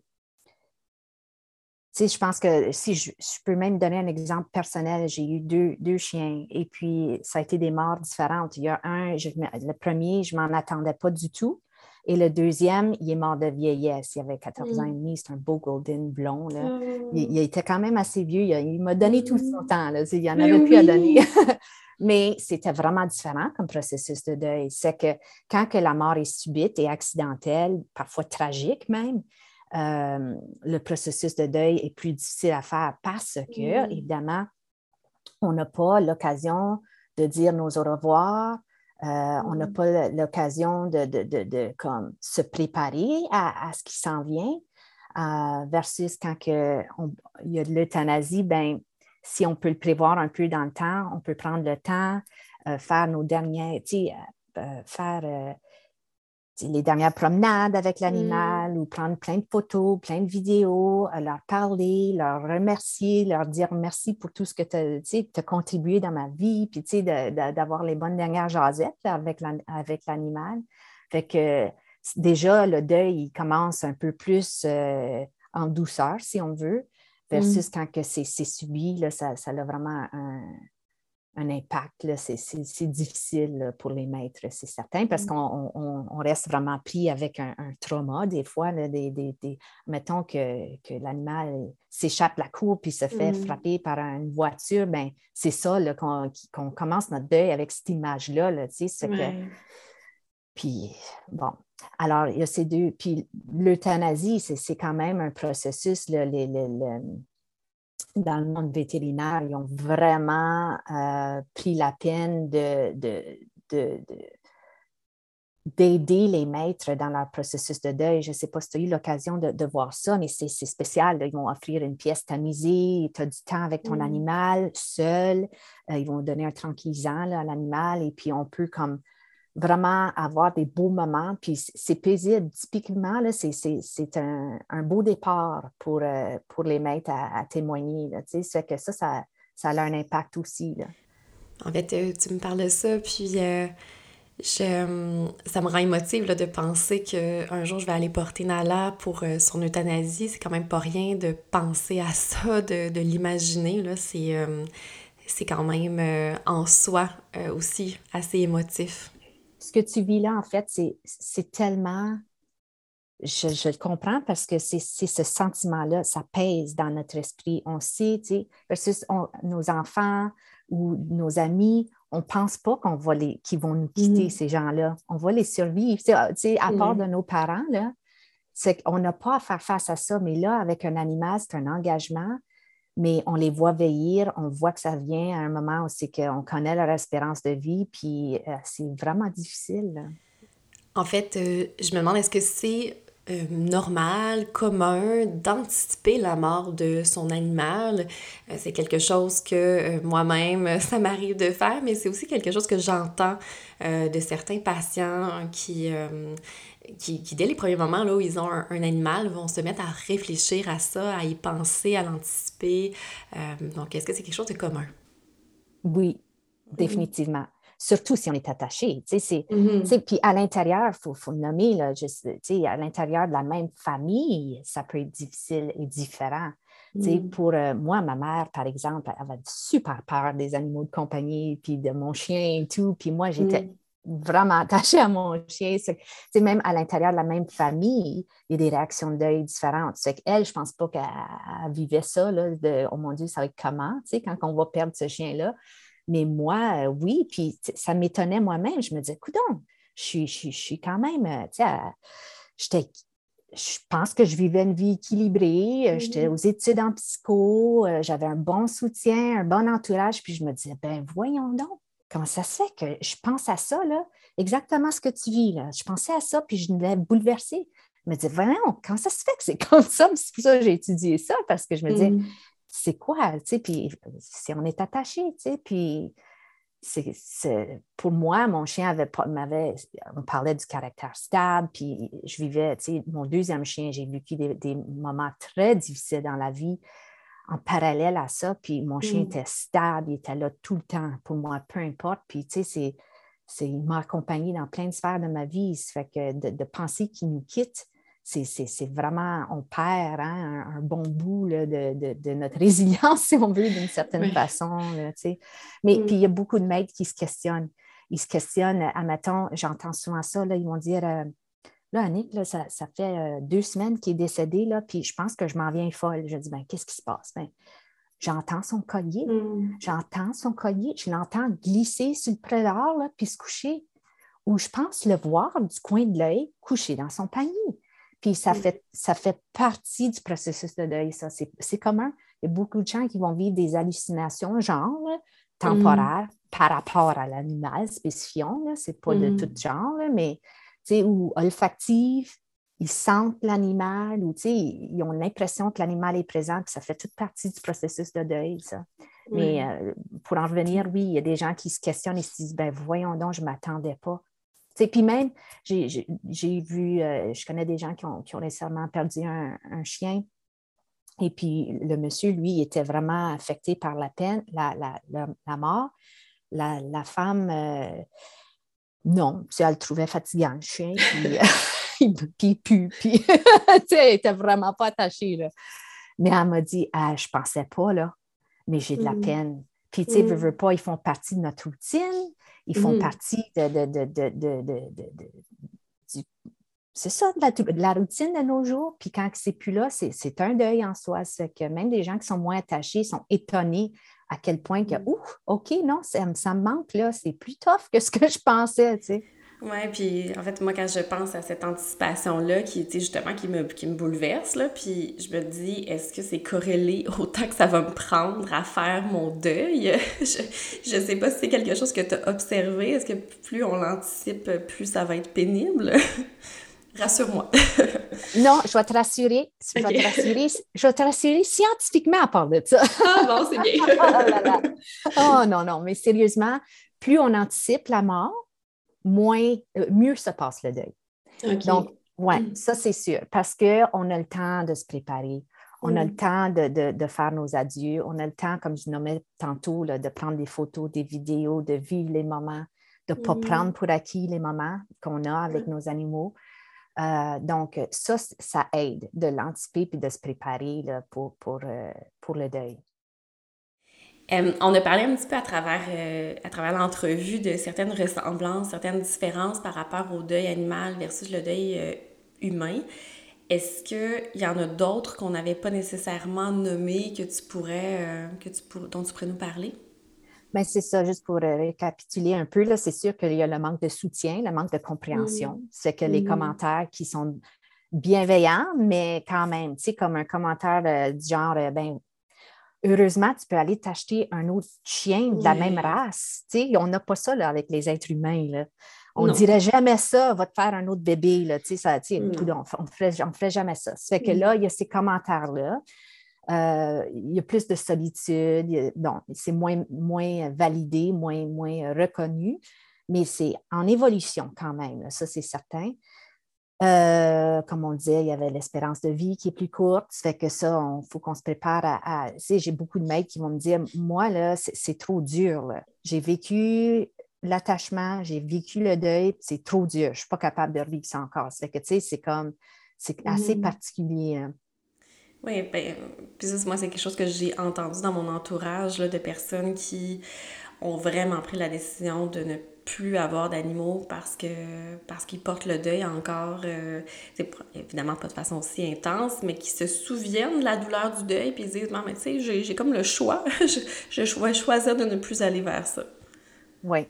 S2: je pense que si je, peux même donner un exemple personnel, j'ai eu deux, deux, chiens et puis ça a été des morts différentes. Il y a un, le premier, je ne m'en attendais pas du tout. Et le deuxième, il est mort de vieillesse. Il avait 14 ans et mm. demi, c'est un beau golden blond. Là. Mm. Il, était quand même assez vieux. Il, m'a donné tout son mm. temps. Là. Il n'y en avait plus à donner. Mais c'était vraiment différent comme processus de deuil. C'est que quand que la mort est subite et accidentelle, parfois tragique même, euh, le processus de deuil est plus difficile à faire parce que, mm. évidemment, on n'a pas l'occasion de dire nos au revoir, euh, on n'a mm. pas l'occasion de, de, comme, se préparer à, ce qui s'en vient, euh, versus quand que il y a de l'euthanasie, ben, si on peut le prévoir un peu dans le temps, on peut prendre le temps, faire nos derniers, faire les dernières promenades avec l'animal mm. ou prendre plein de photos, plein de vidéos, euh, leur parler, leur remercier, leur dire merci pour tout ce que tu as contribué dans ma vie, puis d'avoir les bonnes dernières jasettes avec l'animal. Fait que déjà, le deuil, il commence un peu plus euh, en douceur, si on veut, versus mm. quand c'est subi, là, ça, ça a vraiment un, un impact. C'est difficile pour les maîtres, c'est certain, parce mmh. qu'on reste vraiment pris avec un, trauma. Des fois, des, mettons que, l'animal s'échappe la cour puis se fait mmh. frapper par une voiture, ben, c'est ça qu'on commence notre deuil avec cette image-là. Là, Puis, bon, alors, il y a ces deux. Puis, l'euthanasie, c'est quand même un processus. le, dans le monde vétérinaire, ils ont vraiment euh, pris la peine de, d'aider les maîtres dans leur processus de deuil. Je ne sais pas si tu as eu l'occasion de, voir ça, mais c'est, spécial. Ils vont offrir une pièce tamisée, tu as du temps avec ton animal seul, euh, ils vont donner un tranquillisant à l'animal et puis on peut comme vraiment avoir des beaux moments. Puis c'est paisible. Typiquement, c'est un, un, beau départ pour, euh, pour les maîtres à, témoigner. C'est que ça, ça, ça, a un impact aussi.
S1: En fait, euh, tu me parles de ça, puis euh, je, ça me rend émotive de penser qu'un jour, je vais aller porter Nala pour son euthanasie. C'est quand même pas rien de penser à ça, de, de l'imaginer. C'est c'est quand même en soi aussi assez émotif
S2: ce que tu vis là, en fait, c'est tellement. Je, le comprends parce que c'est ce sentiment-là, ça pèse dans notre esprit. On sait, tu sais, versus nos enfants ou nos amis, on ne pense pas qu'on va les, qu'ils vont nous quitter, mm. ces gens-là. On va les survivre. Tu sais, à part mm. de nos parents, là, c'est qu'on n'a pas à faire face à ça. Mais là, avec un animal, c'est un engagement mais on les voit veillir, on voit que ça vient à un moment où c'est qu'on connaît leur espérance de vie, puis euh, c'est vraiment difficile.
S1: En fait, euh, je me demande, est-ce que c'est euh, normal, commun d'anticiper la mort de son animal? c'est quelque chose que moi-même, ça m'arrive de faire, mais c'est aussi quelque chose que j'entends de certains patients qui qui, dès les premiers moments là, où ils ont un, animal, vont se mettre à réfléchir à ça, à y penser, à l'anticiper. Euh, donc, est-ce que c'est quelque chose de commun?
S2: Oui, définitivement. Surtout si on est attaché. Mm-hmm. Puis à l'intérieur, il faut, le nommer, là, juste, à l'intérieur de la même famille, ça peut être difficile et différent. Mm. Pour euh, moi, ma mère, par exemple, elle avait super peur des animaux de compagnie, puis de mon chien et tout. Puis moi, j'étais mm vraiment attachée à mon chien. C'est même à l'intérieur de la même famille, il y a des réactions de deuil différentes. C'est qu'elle, je ne pense pas qu'elle vivait ça, là, de oh mon Dieu, ça va être comment, quand on va perdre ce chien-là. Mais moi, euh, oui, puis ça m'étonnait moi-même. Je me disais, coudon, je suis, je, suis quand même, euh, tu sais, je pense que je vivais une vie équilibrée. Euh, j'étais aux études en psycho, j'avais un bon soutien, un bon entourage, puis je me disais, ben voyons donc, comment ça se fait que je pense à ça, là, exactement ce que tu vis, là. Je pensais à ça, puis je me l'ai bouleversé. Je me disais, voyons, comment ça se fait que c'est comme ça? C'est pour ça que j'ai étudié ça, parce que je me disais, mm. C'est quoi, tu sais, puis si on est attaché, tu sais, puis c'est, pour moi, mon chien avait, m'avait, on parlait du caractère stable, puis je vivais, tu sais, mon deuxième chien, j'ai vécu des, des, moments très difficiles dans la vie en parallèle à ça. Puis mon chien mm. était stable, il était là tout le temps pour moi, peu importe. Puis tu sais, c'est, il m'a accompagné dans plein de sphères de ma vie. Ça fait que de, penser qu'il nous quitte, c'est, vraiment, on perd hein, un, bon bout de, notre résilience, si on veut, d'une certaine façon. Là, Mais mm. puis il y a beaucoup de maîtres qui se questionnent. Ils se questionnent, admettons, j'entends souvent ça, là, ils vont dire euh, Là, Annick, ça, fait euh, deux semaines qu'il est décédé, là, puis je pense que je m'en viens folle. Je dis, ben, qu'est-ce qui se passe? Ben, j'entends son collier, hmm. j'entends son collier, je l'entends glisser sur le prédor, puis se coucher. Ou je pense le voir du coin de l'œil couché dans son panier. Puis ça, fait, ça fait partie du processus de deuil, ça. C'est commun. Il y a beaucoup de gens qui vont vivre des hallucinations, genre, temporaires, par rapport à l'animal, spécifiant. Ce n'est pas de tout genre, mais ou olfactive, ils sentent l'animal ou ils ont l'impression que l'animal est présent, que ça fait toute partie du processus de deuil, ça. Mais euh, pour en revenir, oui, il y a des gens qui se questionnent et se disent, ben voyons donc, je ne m'attendais pas. Puis même, j'ai vu, euh, je connais des gens qui ont, qui ont récemment perdu un, chien. Et puis, le monsieur, lui, était vraiment affecté par la peine, la, la, mort. La, femme, euh, non, elle le trouvait fatigant, le chien, puis, il, puis pue, puis elle n'était vraiment pas attachée. Là. Mais elle m'a dit ah, Je pensais pas, là, mais j'ai de la mm. peine. Puis, tu sais, mm. veux, pas, ils font partie de notre routine, ils font mm. partie de, de, de, du, c'est ça, de la, routine de nos jours. Puis quand c'est plus là, c'est un deuil en soi. C'est que même des gens qui sont moins attachés sont étonnés à quel point que, mm. ouf, OK, non, ça, ça, me manque, là, c'est plus tough que ce que je pensais, tu sais.
S1: Oui, puis en fait, moi, quand je pense à cette anticipation-là, qui était justement qui me, qui me bouleverse, là, puis je me dis, est-ce que c'est corrélé autant que ça va me prendre à faire mon deuil? je ne sais pas si c'est quelque chose que tu as observé. Est-ce que plus on l'anticipe, plus ça va être pénible? Rassure-moi.
S2: non, je vais te rassurer. Je, vais te rassurer je vais te rassurer scientifiquement à part de ça.
S1: ah bon, c'est bien.
S2: oh, oh, non, non, mais sérieusement, plus on anticipe la mort, moins, euh, mieux se passe le deuil. Donc, oui, mm. ça c'est sûr, parce qu'on a le temps de se préparer. On a le mm. temps de, de, faire nos adieux. On a le temps, comme je nommais tantôt, là, de prendre des photos, des vidéos, de vivre les moments, de ne pas mm. prendre pour acquis les moments qu'on a avec nos animaux. Euh, donc, ça, ça aide de l'anticiper et de se préparer pour, pour, euh, pour, le deuil.
S1: On a parlé un petit peu à travers, euh, à travers l'entrevue de certaines ressemblances, certaines différences par rapport au deuil animal versus le deuil humain. Est-ce qu'il y en a d'autres qu'on n'avait pas nécessairement nommés que tu pourrais, que tu dont tu pourrais nous parler?
S2: Bien, c'est ça, juste pour euh, récapituler un peu, c'est sûr qu'il y a le manque de soutien, le manque de compréhension. Mmh. C'est que les mmh. commentaires qui sont bienveillants, mais quand même, tu sais, comme un commentaire euh, du genre, euh, ben, heureusement, tu peux aller t'acheter un autre chien de la même race. On n'a pas ça là, avec les êtres humains. Là. On ne dirait jamais ça, va te faire un autre bébé. Là, ça, mmh. on ne ferait, ferait, jamais ça. Ça fait que là, il y a ces commentaires-là. Euh, il y a plus de solitude, bon, c'est moins, moins validé, moins, moins reconnu, mais c'est en évolution quand même, ça c'est certain. Euh, comme on disait, il y avait l'espérance de vie qui est plus courte. Ça fait que ça, il faut qu'on se prépare à. tu sais, j'ai beaucoup de mecs qui vont me dire Moi, là, c'est trop dur. J'ai vécu l'attachement, j'ai vécu le deuil, c'est trop dur. Je ne suis pas capable de revivre ça encore. Ça fait que, tu sais, c'est comme. C'est assez mm-hmm. particulier. Hein.
S1: Oui, ben, puis ça, moi, c'est quelque chose que j'ai entendu dans mon entourage là, de personnes qui ont vraiment pris la décision de ne plus avoir d'animaux parce que parce qu'ils portent le deuil encore, euh, évidemment pas de façon aussi intense, mais qui se souviennent de la douleur du deuil puis ils disent non mais tu sais j'ai comme le choix, je, je vais choisir de ne plus aller vers ça.
S2: Oui,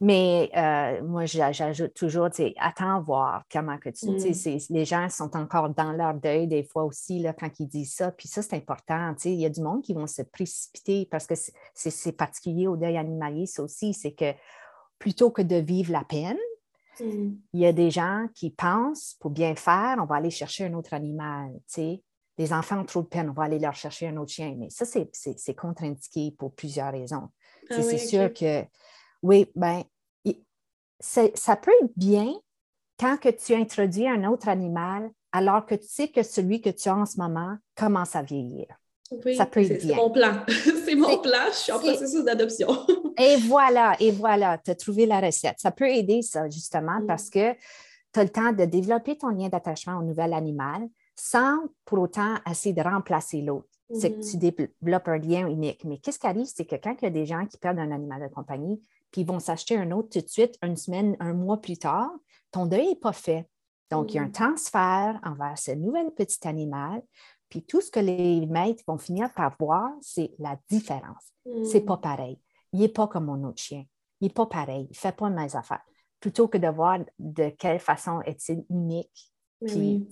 S2: mais euh, moi, j'ajoute toujours, attends voir comment que tu. Mm. Les gens sont encore dans leur deuil des fois aussi là, quand ils disent ça. Puis ça, c'est important. Il y a du monde qui vont se précipiter parce que c'est particulier au deuil animalier, ça aussi, c'est que plutôt que de vivre la peine, mm. il y a des gens qui pensent, pour bien faire, on va aller chercher un autre animal. Les enfants ont trop de peine, on va aller leur chercher un autre chien. Mais ça, c'est contre-indiqué pour plusieurs raisons. Ah c'est sûr que oui, bien, ça peut être bien quand que tu introduis un autre animal alors que tu sais que celui que tu as en ce moment commence à vieillir.
S1: Oui, ça peut être bien. C'est mon plan. c'est mon plan. Je suis en processus d'adoption.
S2: et voilà, et voilà, tu as trouvé la recette. Ça peut aider, ça, justement, mm. parce que tu as le temps de développer ton lien d'attachement au nouvel animal sans pour autant essayer de remplacer l'autre. C'est que tu mm. développes un lien unique. Mais qu'est-ce qui arrive, c'est que quand il y a des gens qui perdent un animal de compagnie, puis ils vont s'acheter un autre tout de suite, une semaine, un mois plus tard, ton deuil n'est pas fait. Donc, il y a un mm. transfert envers ce nouvel petit animal. Puis tout ce que les maîtres vont finir par voir, c'est la différence. C'est pas mm. pareil. Il n'est pas comme mon autre chien. Il n'est pas pareil. Il ne fait pas mes affaires. Plutôt que de voir de quelle façon est-il unique. Puis,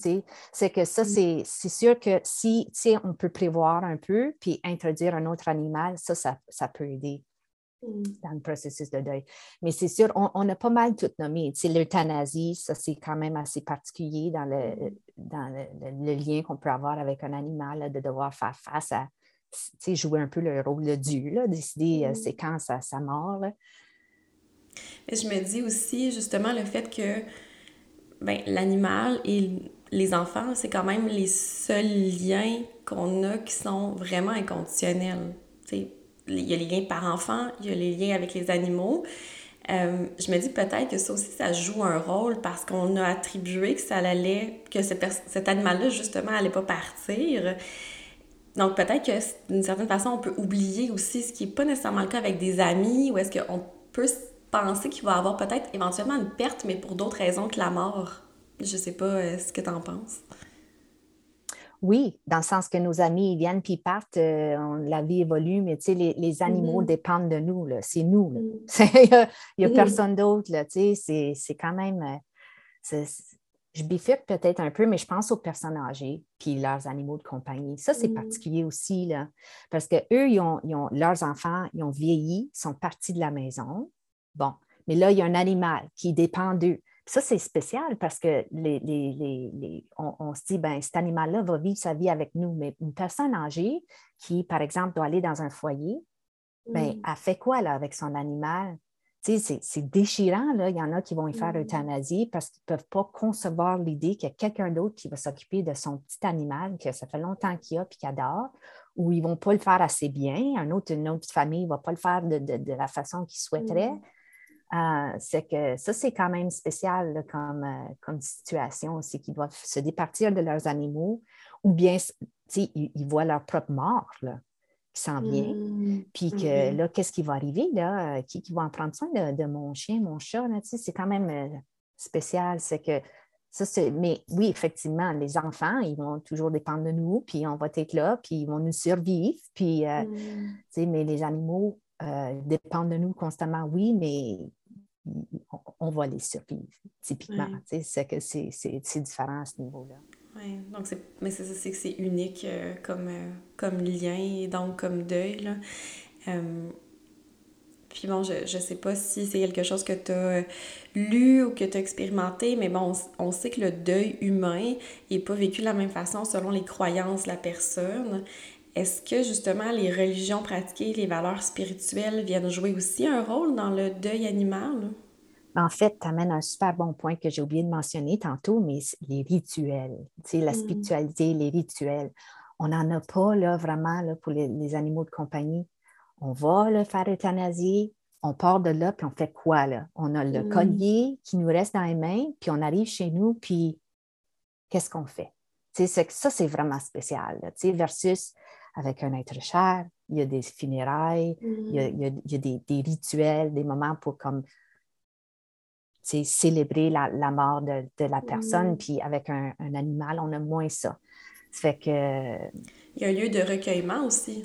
S2: c'est que ça, mm. c'est sûr que si on peut prévoir un peu, puis introduire un autre animal, ça, ça peut aider. Dans le processus de deuil. Mais c'est sûr, on, a pas mal tout nommé. L'euthanasie, ça c'est quand même assez particulier dans le, mm. dans le, lien qu'on peut avoir avec un animal, de devoir faire face à, jouer un peu le rôle de Dieu, là, décider euh, mm. c'est quand sa, sa mort.
S1: Mais je me dis aussi justement le fait que ben, l'animal et les enfants, c'est quand même les seuls liens qu'on a qui sont vraiment inconditionnels. sais il y a les liens par enfant, il y a les liens avec les animaux. Euh, je me dis peut-être que ça aussi, ça joue un rôle parce qu'on a attribué que ça allait, que cet animal-là, justement, allait pas partir. Donc peut-être que d'une certaine façon, on peut oublier aussi ce qui n'est pas nécessairement le cas avec des amis, ou est-ce qu'on peut penser qu'il va y avoir peut-être éventuellement une perte, mais pour d'autres raisons que la mort. Je sais pas euh, ce que tu en penses.
S2: Oui, dans le sens que nos amis ils viennent puis partent, euh, la vie évolue, mais les, animaux mm-hmm. dépendent de nous. C'est nous. Mm. Il n'y a, mm. personne d'autre. C'est quand même. Euh, je bifurque peut-être un peu, mais je pense aux personnes âgées puis leurs animaux de compagnie. Ça, c'est mm. particulier aussi, là, parce qu'eux, ils ont, leurs enfants, ils ont vieilli, sont partis de la maison. Bon, mais là, il y a un animal qui dépend d'eux. Ça, c'est spécial parce que les, on, se dit, ben, cet animal-là va vivre sa vie avec nous, mais une personne âgée qui, par exemple, doit aller dans un foyer, ben, elle fait quoi là, avec son animal? C'est déchirant. Là. Il y en a qui vont y faire mm. euthanasie parce qu'ils ne peuvent pas concevoir l'idée qu'il y a quelqu'un d'autre qui va s'occuper de son petit animal que ça fait longtemps qu'il a et qu'il adore, ou ils ne vont pas le faire assez bien. Un autre, une autre famille ne va pas le faire de, la façon qu'ils souhaiteraient. Mm. Euh, c'est que ça, c'est quand même spécial comme, euh, comme situation aussi, qu'ils doivent se départir de leurs animaux ou bien ils, ils voient leur propre mort là, qui s'en vient. Mmh. Puis que mmh là, qu'est-ce qui va arriver? Là? Qui, qui va en prendre soin de, mon chien, mon chat? C'est quand même euh, spécial. C'est que ça, c'est. Mais oui, effectivement, les enfants, ils vont toujours dépendre de nous, puis on va être là, puis ils vont nous survivre. Puis, mmh. mais les animaux, dépendent de nous constamment, oui, mais on, va les survivre, typiquement. C'est que c'est différent à ce niveau-là.
S1: Oui, donc c'est, mais c'est ça, c'est que c'est unique euh, comme, euh, comme lien et donc comme deuil. Là. Euh, puis bon, je ne sais pas si c'est quelque chose que tu as lu ou que tu as expérimenté, mais bon, on, sait que le deuil humain n'est pas vécu de la même façon selon les croyances de la personne. Est-ce que justement les religions pratiquées, les valeurs spirituelles viennent jouer aussi un rôle dans le deuil animal?
S2: En fait, tu amènes un super bon point que j'ai oublié de mentionner tantôt, mais les rituels, la mm. spiritualité, les rituels. On n'en a pas là, vraiment là, pour les, animaux de compagnie. On va le faire euthanasie, on part de là, puis on fait quoi? Là? On a le mm. collier qui nous reste dans les mains, puis on arrive chez nous, puis qu'est-ce qu'on fait? ça, c'est vraiment spécial, là, versus avec un être cher, il y a des funérailles, il y a, des, rituels, des moments pour comme célébrer la, mort de, la personne.
S1: Mm.
S2: Puis avec un, animal, on a moins ça. Ça fait que.
S1: Il y a un lieu de recueillement aussi.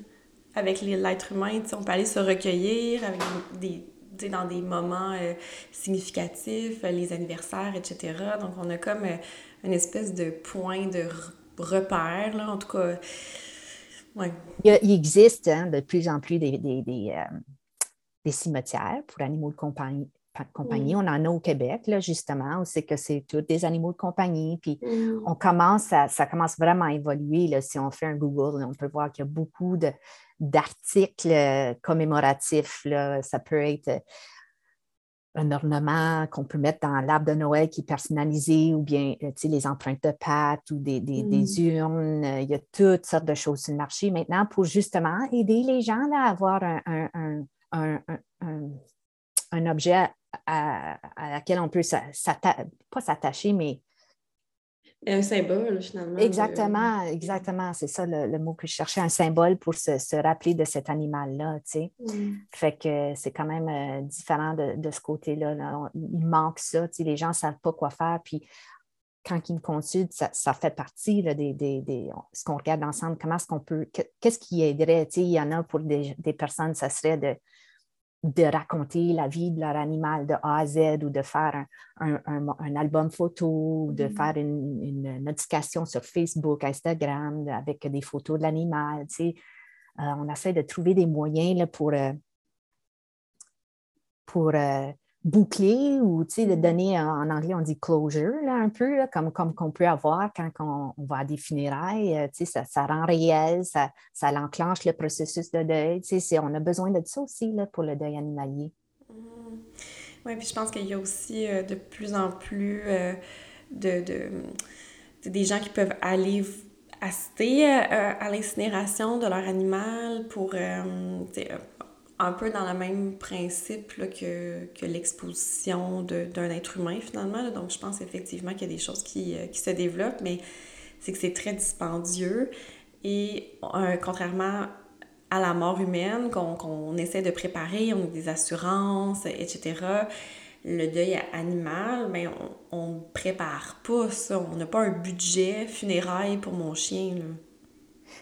S1: Avec l'être humain, on peut aller se recueillir avec des, dans des moments euh, significatifs, les anniversaires, etc. Donc, on a comme euh, une espèce de point de repère, là, en tout cas. Ouais.
S2: Il, existe hein, de plus en plus des, des, des, euh, cimetières pour animaux de compagnie. compagnie. On en a au Québec, là, justement, où c'est que c'est tous des animaux de compagnie. Puis mm. on commence à, ça commence vraiment à évoluer. Là, si on fait un Google, on peut voir qu'il y a beaucoup d'articles commémoratifs. Là. Ça peut être un ornement qu'on peut mettre dans l'arbre de Noël qui est personnalisé ou bien euh, les empreintes de pâte ou des, des, mm. urnes. Euh, il y a toutes sortes de choses sur le marché maintenant pour justement aider les gens là, à avoir un, un, un, un objet à, à, laquelle on peut pas s'attacher, mais
S1: un symbole, finalement.
S2: Exactement, exactement. C'est ça le, mot que je cherchais, un symbole pour se, rappeler de cet animal-là, tu sais. Mm. Fait que c'est quand même euh, différent de, ce côté-là. Il manque ça, tu sais, les gens ne savent pas quoi faire, puis quand ils me consultent, ça, fait partie des, des, ce qu'on regarde ensemble, comment est-ce qu'on peut, qu'est-ce qui aiderait, tu sais, il y en a pour des, des personnes, ça serait de de raconter la vie de leur animal de A à Z ou de faire un, album photo, ou de mm. faire une, notification sur Facebook, Instagram avec des photos de l'animal. Tu euh, on essaie de trouver des moyens là, pour, euh, pour euh, boucler ou de donner, en, anglais, on dit closure, là, un peu, comme, comme qu'on peut avoir quand on, va à des funérailles. Euh, ça, ça rend réel, ça, ça enclenche le processus de deuil. On a besoin de ça aussi là, pour le deuil animalier.
S1: Mm-hmm. Oui, puis je pense qu'il y a aussi euh, de plus en plus euh, de, de, des gens qui peuvent aller assister à l'incinération de leur animal pour un peu dans le même principe que, que l'exposition d'un être humain finalement. Donc je pense effectivement qu'il y a des choses qui, euh, qui se développent, mais c'est que c'est très dispendieux et euh, contrairement à la mort humaine qu'on essaie de préparer, on a des assurances, etc. Le deuil animal, mais ben, on ne prépare pas ça. On n'a pas un budget funéraire pour mon chien.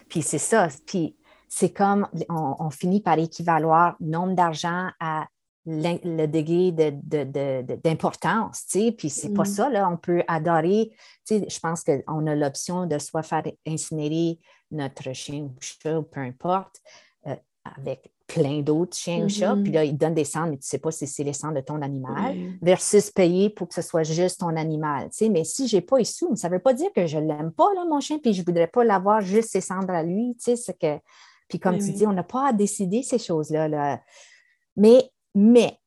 S2: Puis c'est ça. Puis c'est comme on, finit par équivaloir nombre d'argent à le degré d'importance, de, de, puis c'est pas mm. ça, là, on peut adorer, je pense qu'on a l'option de soit faire incinérer notre chien ou chat, ou peu importe, euh, avec plein d'autres chiens ou chats, puis mm-hmm. là, ils donnent des cendres, mais tu ne sais pas si c'est les cendres de ton animal, versus payer pour que ce soit juste ton animal. Mais si je n'ai pas sous, ça ne veut pas dire que je ne l'aime pas, là, mon chien, puis je ne voudrais pas l'avoir juste ses cendres à lui. C'est que puis comme tu dis, on n'a pas à décider ces choses-là. Là. Mais, mais,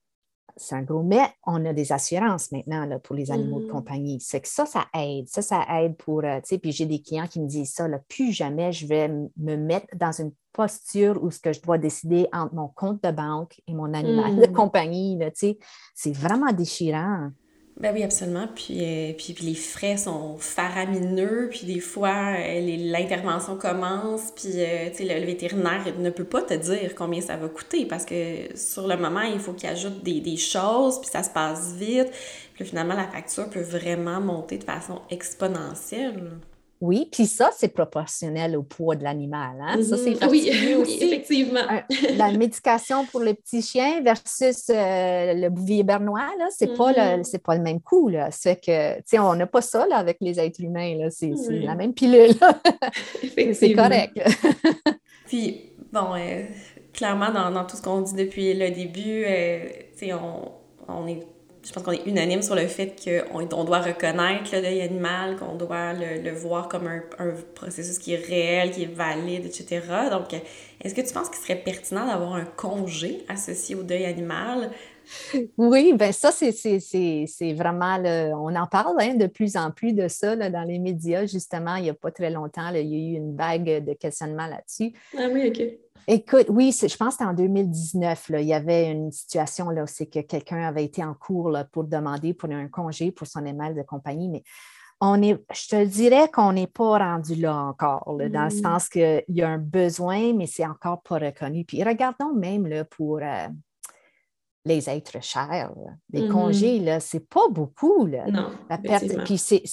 S2: c'est un gros mais, on a des assurances maintenant là, pour les animaux de mm. compagnie. C'est que ça, ça aide. Ça, ça aide pour, euh, tu sais, puis j'ai des clients qui me disent ça, là, plus jamais je vais me mettre dans une posture où ce que je dois décider entre mon compte de banque et mon animal de mm. compagnie, tu sais. C'est vraiment déchirant.
S1: Ben oui, absolument. Puis, euh, puis, puis, les frais sont faramineux, puis des fois, euh, l'intervention commence, puis euh, le, le, vétérinaire ne peut pas te dire combien ça va coûter parce que sur le moment, il faut qu'il ajoute des, des, choses, puis ça se passe vite. Puis finalement, la facture peut vraiment monter de façon exponentielle.
S2: Oui, puis ça, c'est proportionnel au poids de l'animal. Hein? Ça, c'est
S1: mm-hmm. ah oui, aussi. effectivement.
S2: la médication pour les petits chiens versus euh, le bouvier bernois, ce n'est pas, le, mm-hmm. pas le même coût. C'est que, on n'a pas ça là, avec les êtres humains. C'est la même pilule. c'est correct.
S1: puis, bon, euh, clairement, dans, tout ce qu'on dit depuis le début, euh, on, on est je pense qu'on est unanime sur le fait qu'on on doit reconnaître le deuil animal, qu'on doit le, voir comme un, processus qui est réel, qui est valide, etc. Donc, est-ce que tu penses qu'il serait pertinent d'avoir un congé associé au deuil animal?
S2: Oui, bien ça, c'est vraiment, le, on en parle hein, de plus en plus de ça dans les médias. Justement, il n'y a pas très longtemps, il y a eu une vague de questionnements là-dessus.
S1: Ah oui, OK.
S2: Écoute, oui, je pense que c'était en 2019. Là, il y avait une situation là, c'est que quelqu'un avait été en cours pour demander pour un congé pour son animal de compagnie, mais on est, je te dirais qu'on n'est pas rendu là encore, dans le mm. sens qu'il y a un besoin, mais c'est encore pas reconnu. Puis regardons même là, pour, euh, les êtres chers. Les mm-hmm. congés, là, c'est pas beaucoup. Là.
S1: Non.
S2: La perte, puis c'est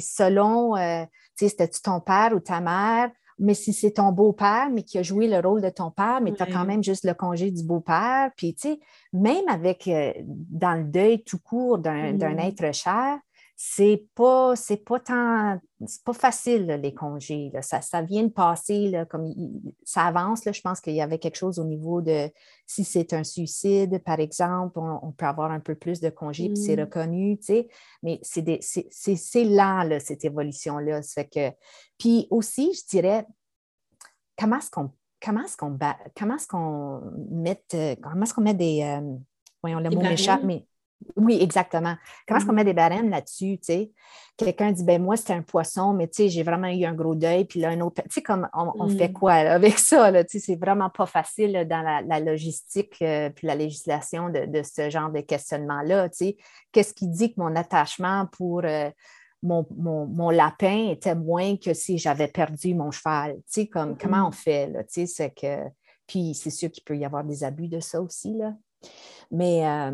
S2: selon, euh, tu sais, c'était-tu ton père ou ta mère? Mais si c'est ton beau-père, mais qui a joué le rôle de ton père, mais tu as quand même juste le congé du beau-père. Puis, tu sais, même avec, euh, dans le deuil tout court d'un être cher, c'est pas, c'est pas tant, c'est pas facile, les congés. Ça, ça vient de passer, là, comme ça avance. Là, je pense qu'il y avait quelque chose au niveau de si c'est un suicide, par exemple, on, peut avoir un peu plus de congés, puis c'est mm. reconnu, tu sais, mais c'est, c'est, lent, là, cette évolution-là. que, puis aussi, je dirais, comment est-ce qu'on comment est-ce qu'on comment est-ce qu'on met comment est-ce qu'on met des euh, voyons le mot m'échappe mais oui, exactement. Comment est-ce qu'on met mm-hmm. des barèmes là-dessus? Quelqu'un dit, ben moi, c'est un poisson, mais j'ai vraiment eu un gros deuil, puis là, un autre. Tu sais, comme on, fait mm. quoi avec ça? C'est vraiment pas facile dans la, logistique euh, puis la législation de, ce genre de questionnement-là. Qu'est-ce qui dit que mon attachement pour euh, mon, lapin était moins que si j'avais perdu mon cheval? Comme, Comment on mm-hmm. fait? Là, c'est que... Puis c'est sûr qu'il peut y avoir des abus de ça aussi. Là. Mais euh,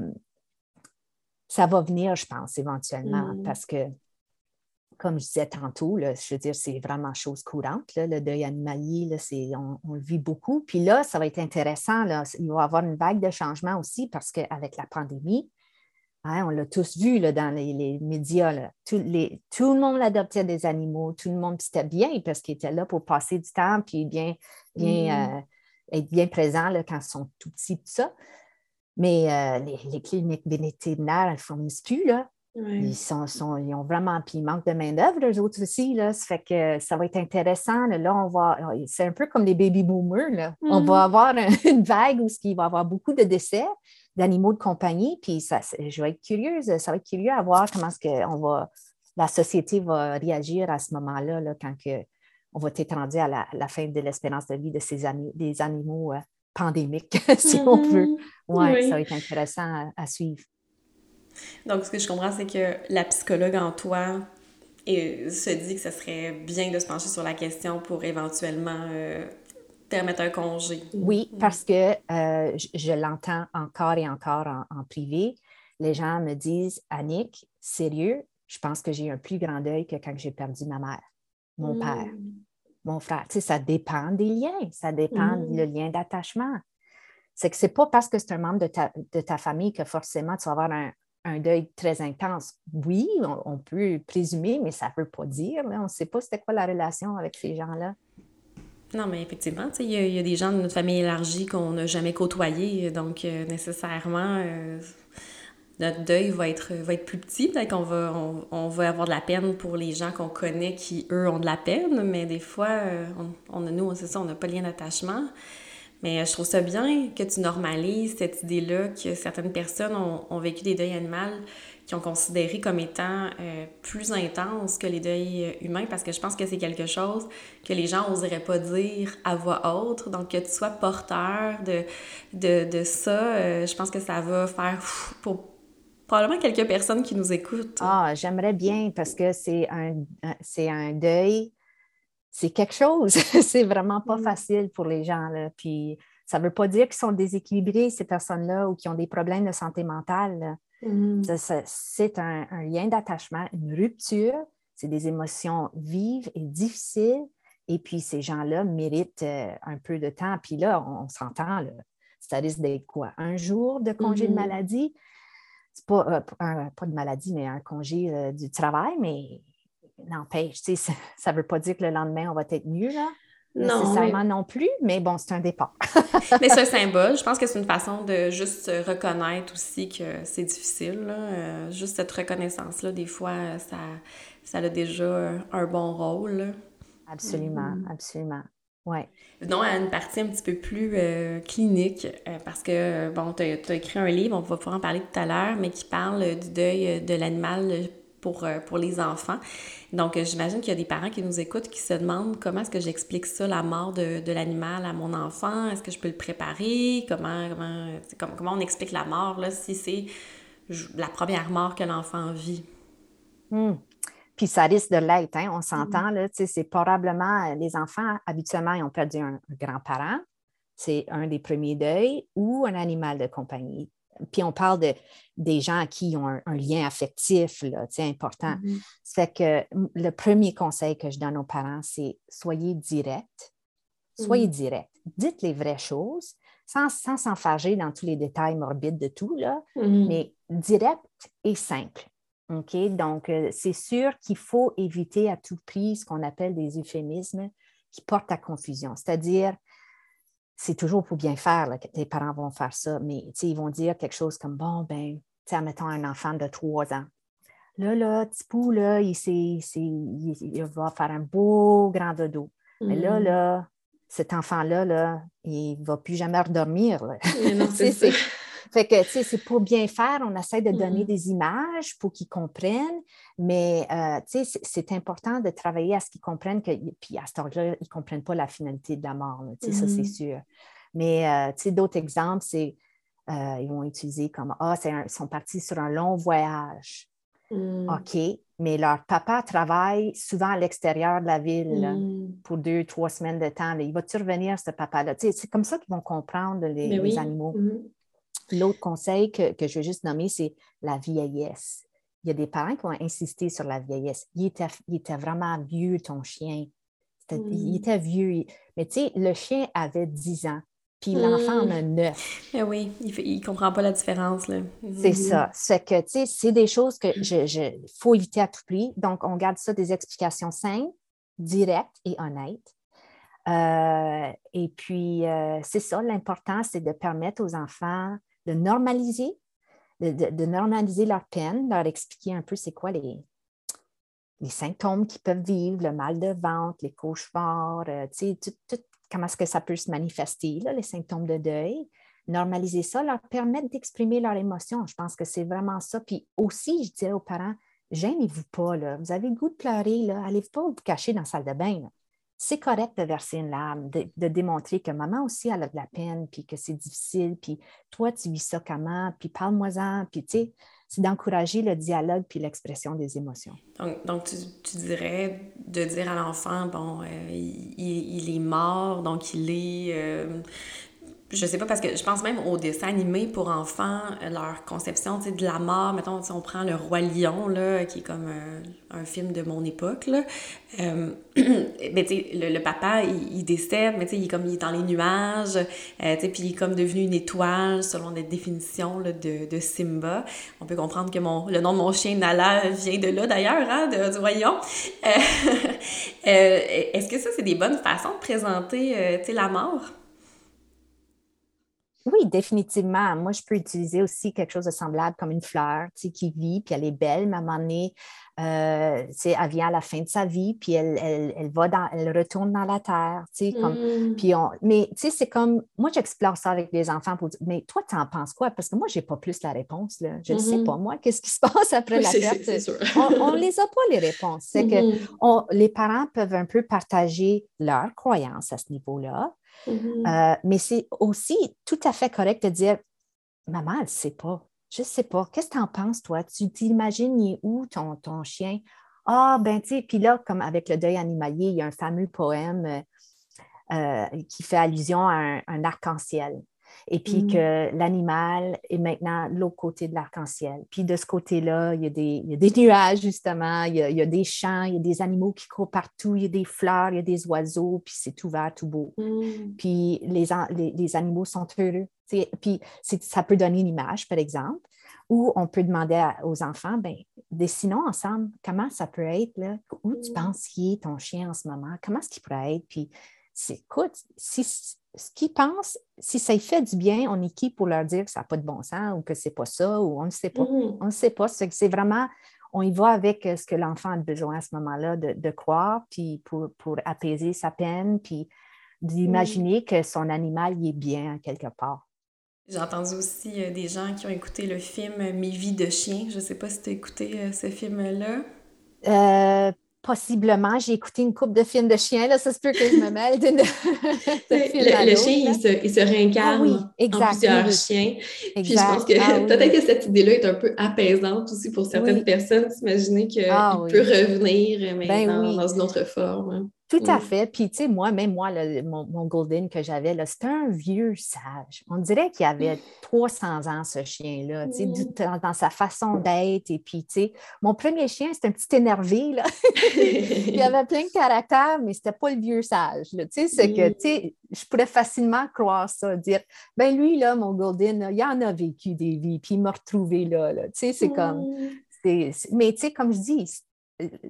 S2: ça va venir, je pense, éventuellement, mm. parce que, comme je disais tantôt, je veux dire, c'est vraiment chose courante. le deuil animalier, on, le vit beaucoup. Puis là, ça va être intéressant. il va y avoir une vague de changement aussi parce qu'avec la pandémie, hein, on l'a tous vu dans les, médias, tout, le monde adoptait des animaux, tout le monde, c'était bien parce qu'ils étaient là pour passer du temps, puis bien, bien, mm. euh, être bien présents quand ils sont tout petits, tout ça. Mais euh, les, cliniques vétérinaires, elles ne fournissent plus. Là. Ils, sont, ils ont vraiment, puis ils manquent de main-d'œuvre, eux autres aussi. Là. Ça fait que ça va être intéressant. Là, on va, c'est un peu comme les baby boomers. Là. On va mm. avoir une vague où il va y avoir beaucoup de décès d'animaux de compagnie. Puis ça, je vais être curieuse, ça va être curieux à voir comment est-ce que on va, la société va réagir à ce moment-là, là, quand que, on va être rendu à la, fin de l'espérance de vie de ces des animaux euh, pandémique, si on veut. Mm-hmm. Ouais, oui, ça va être intéressant à, suivre.
S1: Donc, ce que je comprends, c'est que la psychologue en toi se dit que ce serait bien de se pencher sur la question pour éventuellement euh, permettre un congé.
S2: Oui, mm. parce que euh, je, l'entends encore et encore en, privé. Les gens me disent, Annick, sérieux, je pense que j'ai un plus grand deuil que quand j'ai perdu ma mère, mon mm. père mon frère. Tu sais, ça dépend des liens, ça dépend du mm. lien d'attachement. C'est que ce n'est pas parce que c'est un membre de ta, de ta, famille que forcément tu vas avoir un, un deuil très intense. Oui, on, peut présumer, mais ça ne veut pas dire. On ne sait pas c'était quoi la relation avec ces gens-là.
S1: Non, mais effectivement, il y, y, a des gens de notre famille élargie qu'on n'a jamais côtoyés, donc euh, nécessairement, euh, notre deuil va être, va être plus petit. Peut-être qu'on va, on, va avoir de la peine pour les gens qu'on connaît qui, eux, ont de la peine, mais des fois, euh, on, a, nous, c'est ça, on n'a pas de lien d'attachement. Mais euh, je trouve ça bien que tu normalises cette idée-là que certaines personnes ont, vécu des deuils animaux qui ont considéré comme étant euh, plus intenses que les deuils humains parce que je pense que c'est quelque chose que les gens n'oseraient pas dire à voix haute. Donc, que tu sois porteur de, de, de ça, je pense que ça va faire pour probablement quelques personnes qui nous écoutent.
S2: Ah, j'aimerais bien parce que c'est un, c'est un deuil, c'est quelque chose. c'est vraiment pas mm. facile pour les gens. Là. Puis ça ne veut pas dire qu'ils sont déséquilibrés, ces personnes-là, ou qu'ils ont des problèmes de santé mentale. Mm. c'est un, lien d'attachement, une rupture. C'est des émotions vives et difficiles. Et puis, ces gens-là méritent euh, un peu de temps. Puis là, on, s'entend, ça risque d'être quoi? Un jour de congé de mm-hmm. Pas, euh, pas de maladie, mais un congé euh, du travail, mais n'empêche, ça ne veut pas dire que le lendemain, on va être mieux, là. Non, nécessairement non plus, mais bon, c'est un départ.
S1: mais c'est un symbole. Je pense que c'est une façon de juste reconnaître aussi que c'est difficile. Euh, juste cette reconnaissance-là, des fois, ça, ça a déjà un bon rôle.
S2: Absolument, mm-hmm. absolument. Ouais.
S1: Venons à une partie un petit peu plus euh, clinique, euh, parce que, bon, tu as, écrit un livre, on va pouvoir en parler tout à l'heure, mais qui parle du deuil de l'animal pour, euh, pour les enfants. Donc, j'imagine qu'il y a des parents qui nous écoutent qui se demandent comment est-ce que j'explique ça, la mort de, de l'animal à mon enfant? Est-ce que je peux le préparer? Comment, comment, comment on explique la mort, là, si c'est la première mort que l'enfant vit?
S2: Hmm. Puis ça risque de l'être, hein, on s'entend, mm-hmm. c'est probablement, les enfants, habituellement, ils ont perdu un, grand-parent, c'est un des premiers deuils, ou un animal de compagnie. puis on parle de, des gens à qui ont un, lien affectif là, important. Ça fait que le premier conseil que je donne aux parents, c'est soyez direct. Soyez mm-hmm. direct. Dites les vraies choses sans s'enfarger dans tous les détails morbides de tout, là, mm-hmm. mais direct et simple. OK? Donc, euh, c'est sûr qu'il faut éviter à tout prix ce qu'on appelle des euphémismes qui portent à confusion. C'est-à-dire, c'est toujours pour bien faire que tes parents vont faire ça, mais ils vont dire quelque chose comme Bon, ben, admettons un enfant de trois ans. Là, là, petit pou, là, il, il, va faire un beau grand dodo. Mais là, mm. là, cet enfant-là, là, il ne va plus jamais redormir. c'est fait que, tu sais, c'est pour bien faire, on essaie de donner mm-hmm. des images pour qu'ils comprennent, mais, euh, tu sais, c'est important de travailler à ce qu'ils comprennent, que, puis à ce temps-là, ils ne comprennent pas la finalité de la mort, tu sais, ça, c'est mm-hmm. sûr. Mais, euh, tu sais, d'autres exemples, c'est, euh, ils vont utiliser comme, ah, ils sont partis sur un long voyage. Mm. OK, mais leur papa travaille souvent à l'extérieur de la ville mm. pour deux, trois semaines de temps. Il va-tu revenir, ce papa-là? C'est comme ça qu'ils vont comprendre les, animaux. Mm-hmm. L'autre conseil que, je veux juste nommer, c'est la vieillesse. Il y a des parents qui ont insisté sur la vieillesse. Il était, vraiment vieux, ton chien. Il mm. était vieux. Mais tu sais, le chien avait 10 ans, puis l'enfant en a 9.
S1: Mm. Eh oui, il ne comprend pas la différence.
S2: C'est mm-hmm. ça. C'est que, tu sais, c'est des choses que je, faut éviter à tout prix. Donc, on garde ça des explications simples, directes et honnêtes. Euh, et puis, euh, c'est ça, l'important, c'est de permettre aux enfants de normaliser, de, normaliser leur peine, leur expliquer un peu c'est quoi les, les symptômes qu'ils peuvent vivre, le mal de ventre, les cauchemars, euh, comment est-ce que ça peut se manifester, les symptômes de deuil. Normaliser ça, leur permettre d'exprimer leurs émotions. Je pense que c'est vraiment ça. Puis aussi, je dirais aux parents, gênez-vous pas, là. vous avez le goût de pleurer, là. allez pas vous cacher dans la salle de bain c'est correct de verser une larme, de, démontrer que maman aussi elle a de la peine, puis que c'est difficile, puis toi, tu vis ça comment, puis parle-moi-en, puis tu sais, c'est d'encourager le dialogue puis l'expression des émotions.
S1: Donc, tu, dirais de dire à l'enfant, bon, euh, il, est mort, donc il est... Euh, je sais pas, parce que je pense même aux dessins animés pour enfants, euh, leur conception de la mort. Mettons, si on prend Le Roi Lion, là, qui est comme euh, un, film de mon époque. Là. Euh, ben, le, le, papa, il, décède, mais il est comme il est dans les nuages, euh, puis il est comme devenu une étoile selon la définition là, de, de, Simba. On peut comprendre que mon, le nom de mon chien Nala vient de là d'ailleurs, hein, de, du Roi. Est-ce que ça, c'est des bonnes façons de présenter la mort?
S2: Oui, définitivement. Moi, je peux utiliser aussi quelque chose de semblable comme une fleur qui vit, puis elle est belle, mais à un moment donné, euh, elle vient à la fin de sa vie, puis elle, elle, va dans, elle retourne dans la terre. Comme, mm. puis on, mais c'est comme, moi, j'explore ça avec les enfants pour dire, mais toi, tu en penses quoi? Parce que moi, je n'ai pas plus la réponse. Là. Je ne sais mm-hmm. pas, moi, qu'est-ce qui se passe après la perte? on ne les a pas, les réponses. C'est que mm-hmm. les parents peuvent un peu partager leurs croyances à ce niveau-là. Mm-hmm. Euh, mais c'est aussi tout à fait correct de dire Maman, elle ne sait pas. Je ne sais pas. Qu'est-ce que tu en penses, toi? Tu t'imagines, où ton, chien? Ah, ben, tu sais, puis là, comme avec le deuil animalier, il y a un fameux poème euh, euh, qui fait allusion à un arc-en-ciel et puis mm. que l'animal est maintenant l'autre côté de l'arc-en-ciel. Puis de ce côté-là, il, y a des, nuages, justement, il y, a, des champs, il y a des animaux qui courent partout, il y a des fleurs, il y a des oiseaux, puis c'est tout vert, tout beau. Mm. Puis les, les, animaux sont heureux. Puis ça peut donner une image, par exemple, ou on peut demander aux enfants, ben, dessinons ensemble comment ça peut être, là, où tu mm. penses qu'il est ton chien en ce moment, comment est-ce qu'il pourrait être, puis écoute, si, ce qu'ils pensent, si ça y fait du bien, on est qui pour leur dire que ça n'a pas de bon sens ou que c'est pas ça ou on ne sait pas. Mm-hmm. On ne sait pas. C'est vraiment, on y va avec euh, ce que l'enfant a besoin à ce moment-là de, croire, puis pour, apaiser sa peine, puis d'imaginer que son animal y est bien quelque part.
S1: J'ai entendu aussi euh, des gens qui ont écouté le film Mes vies de chien. Je ne sais pas si tu as écouté euh, ce film-là.
S2: Possiblement, j'ai écouté une coupe de films de chiens, là, ça se peut que je me mêle de,
S1: le, chien, il se, il se, réincarne ah en plusieurs chiens. Puis je pense que ah peut-être que cette idée-là est un peu apaisante aussi pour certaines personnes, s'imaginer qu'il ah peut revenir mais ben dans, une autre forme.
S2: Tout à fait. Puis, tu sais, moi, même moi, mon, Golden que j'avais, c'était un vieux sage. On dirait qu'il avait 300 ans, ce chien-là, tu sais, dans, sa façon d'être. Et puis, tu sais, mon premier chien, c'était un petit énervé, là. il avait plein de caractère, mais c'était pas le vieux sage, Tu sais, c'est que, tu sais, je pourrais facilement croire ça, dire, ben lui, là, mon Golden, il en a vécu des vies, puis il m'a retrouvé là, Tu sais, c'est comme... Mais tu sais, comme je dis,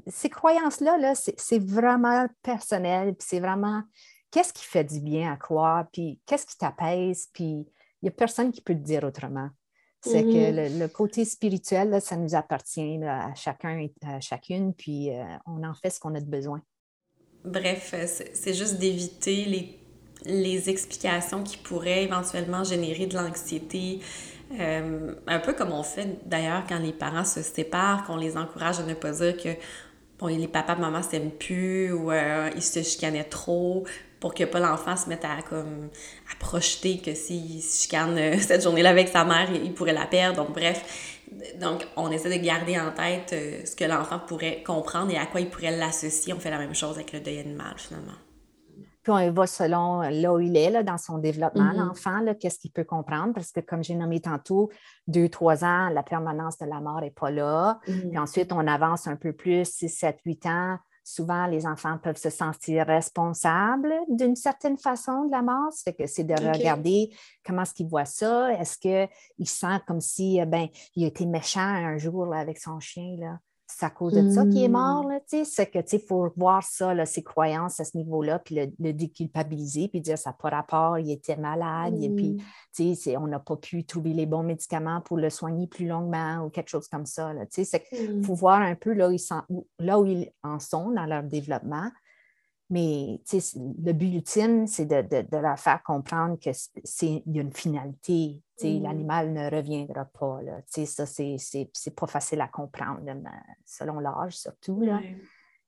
S2: ces croyances-là, -là, c'est vraiment personnel, puis c'est vraiment qu'est-ce qui fait du bien à croire, puis qu'est-ce qui t'apaise, puis il n'y a personne qui peut te dire autrement. C'est que mm-hmm. le, côté spirituel, ça nous appartient à chacun et à chacune, puis euh, on en fait ce qu'on a de besoin.
S1: Bref, euh, c'est juste d'éviter les, les explications qui pourraient éventuellement générer de l'anxiété, euh, un peu comme on fait d'ailleurs quand les parents se séparent, qu'on les encourage à ne pas dire que bon, les papas et maman s'aiment plus ou euh, ils se chicanaient trop pour que pas l'enfant se mette à comme à projeter que s'il se chicane euh, cette journée-là avec sa mère, il pourrait la perdre. Donc bref, donc on essaie de garder en tête ce que l'enfant pourrait comprendre et à quoi il pourrait l'associer. On fait la même chose avec le deuil animal finalement
S2: on va selon là où il est là, dans son développement, mm-hmm. l'enfant, qu'est-ce qu'il peut comprendre, parce que comme j'ai nommé tantôt, deux, trois ans, la permanence de la mort n'est pas là. Mm-hmm. Puis ensuite, on avance un peu plus, six, sept, huit ans. Souvent, les enfants peuvent se sentir responsables d'une certaine façon de la mort. C'est que c'est de regarder comment est-ce qu'il voit ça. Est-ce qu'il sent comme si, ben, il a été méchant un jour avec son chien, là? C'est à cause de ça qu'il est mort. Hmm. C'est que il faut voir ça, là, ses croyances à ce niveau-là, puis le, déculpabiliser, puis dire ça n'a pas rapport, il était malade, et puis hmm. on n'a pas pu trouver les bons médicaments pour le soigner plus longuement ou quelque chose comme ça. Il hmm. faut voir un peu là là où ils en sont dans leur développement, mais le but ultime, c'est de, leur faire comprendre qu'il y a une finalité. Mm. L'animal ne reviendra pas. Là. Ça, c'est pas facile à comprendre, selon l'âge surtout. Là.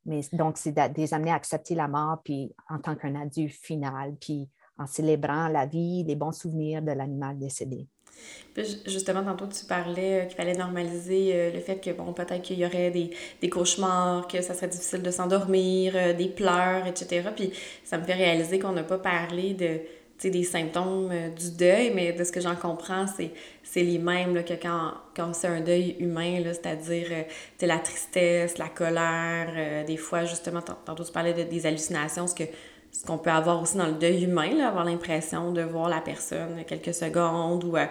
S2: Mais donc, c'est de, les amener à accepter la mort puis en tant qu'un adulte final, puis en célébrant la vie, les bons souvenirs de l'animal décédé
S1: justement, tantôt, tu parlais euh, qu'il fallait normaliser euh, le fait que, bon, peut-être qu'il y aurait des, cauchemars, que ça serait difficile de s'endormir, euh, des pleurs, etc. Puis ça me fait réaliser qu'on n'a pas parlé de des symptômes du deuil, mais de ce que j'en comprends, c'est les mêmes que quand, quand c'est un deuil humain, c'est-à-dire la tristesse, la colère, des fois, justement, tantôt tu parlais de, des hallucinations, que ce qu'on peut avoir aussi dans le deuil humain, là, avoir l'impression de voir la personne quelques secondes ou, euh,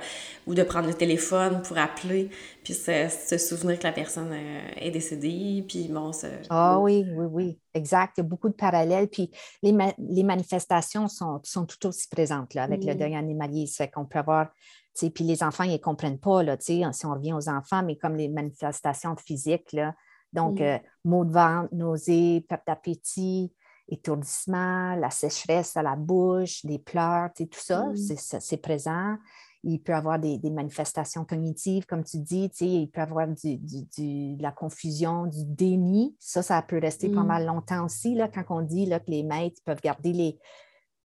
S1: ou de prendre le téléphone pour appeler, puis se, souvenir que la personne euh, est décédée, puis bon, ça...
S2: Ah oui, oui, oui, exact. Il y a beaucoup de parallèles, puis les, les manifestations sont, sont, tout aussi présentes là, avec le deuil animalier. C'est qu'on peut avoir... Puis les enfants, ils ne comprennent pas, là, si on revient aux enfants, mais comme les manifestations physiques, là, donc, euh, maux de ventre, nausées, perte d'appétit, étourdissement, la sécheresse à la bouche, des pleurs, tout ça, mm. c'est présent. Il peut y avoir des, manifestations cognitives, comme tu dis, il peut y avoir du, de la confusion, du déni. Ça, ça peut rester pas mal longtemps aussi, là, quand on dit là, que les maîtres peuvent garder les,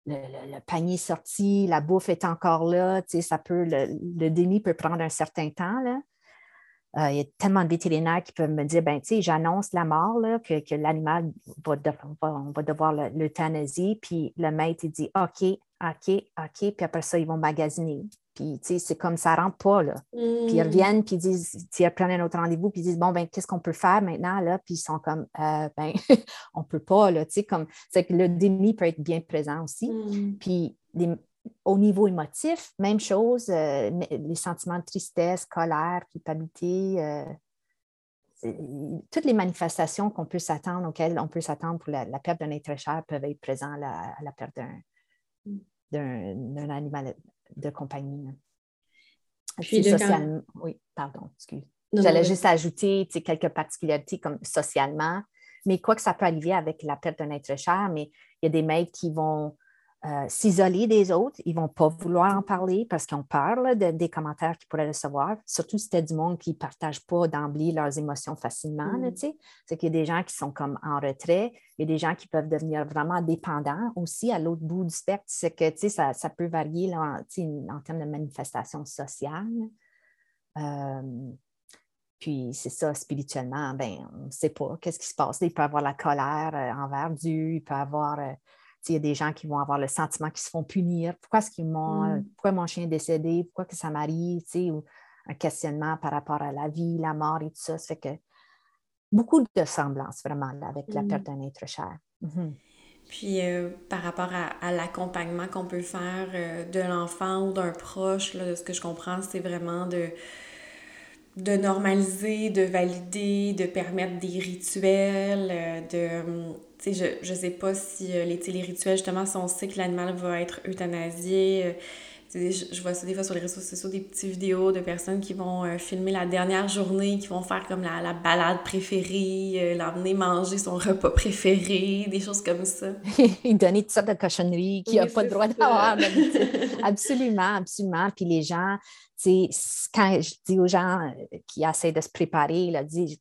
S2: le, panier sorti, la bouffe est encore là, ça peut, le, le, déni peut prendre un certain temps. Là. Euh, il y a tellement de vétérinaires qui peuvent me dire, ben, tu sais, j'annonce la mort, que, l'animal va, on va devoir l'euthanasie, puis le maître, il dit, OK, OK, OK, puis après ça, ils vont magasiner. Puis, tu sais, c'est comme ça rentre pas, là. Puis ils mm. reviennent, puis ils disent, ils prennent un autre rendez-vous, puis ils disent, bon, ben, qu'est-ce qu'on peut faire maintenant, là? Puis ils sont comme, euh, ben, on peut pas, là, tu sais, comme, c'est que le déni peut être bien présent aussi. Mm. Puis les, au niveau émotif, même chose, euh, les sentiments de tristesse, colère, culpabilité, euh, toutes les manifestations qu'on peut s'attendre, auxquelles on peut s'attendre pour la, perte d'un être cher peuvent être présentes à, la perte d'un animal de compagnie. Puis Oui, pardon, excuse. J'allais juste ajouter quelques particularités comme socialement, mais quoi que ça peut arriver avec la perte d'un être cher, mais il y a des maîtres qui vont euh, s'isoler des autres. Ils ne vont pas vouloir en parler parce qu'on parle de, des commentaires qu'ils pourraient recevoir, surtout si c'était du monde qui ne partage pas d'emblée leurs émotions facilement. Mm. C'est qu'il y a des gens qui sont comme en retrait, il y a des gens qui peuvent devenir vraiment dépendants aussi à l'autre bout du spectre. C'est que ça, ça peut varier en, en, termes de manifestations sociales. Euh, Puis c'est ça, spirituellement, ben, on ne sait pas qu'est-ce qui se passe. Il peut avoir la colère envers Dieu, il peut avoir il y a des gens qui vont avoir le sentiment qu'ils se font punir. Pourquoi est-ce qu'ils m'ont, mm. pourquoi mon chien est décédé? Pourquoi que ça m'arrive? Ou un questionnement par rapport à la vie, la mort et tout ça. Ça fait que beaucoup de semblances vraiment avec la mm. perte d'un être cher. Mm-hmm.
S1: Puis euh, par rapport à, l'accompagnement qu'on peut faire euh, de l'enfant ou d'un proche, là, ce que je comprends, c'est vraiment de, de normaliser, de valider, de permettre des rituels, euh, de je ne sais pas si euh, les, les rituels, justement, si on sait que l'animal va être euthanasié, euh, je, vois ça des fois sur les réseaux sociaux, des petites vidéos de personnes qui vont euh, filmer la dernière journée, qui vont faire comme la, la balade préférée, l'emmener manger son repas préféré, des choses comme ça.
S2: Il donner toutes sortes de cochonneries qu'il n'a pas le droit d'avoir. absolument, absolument. Puis les gens, quand je dis aux gens euh, qui essaient de se préparer,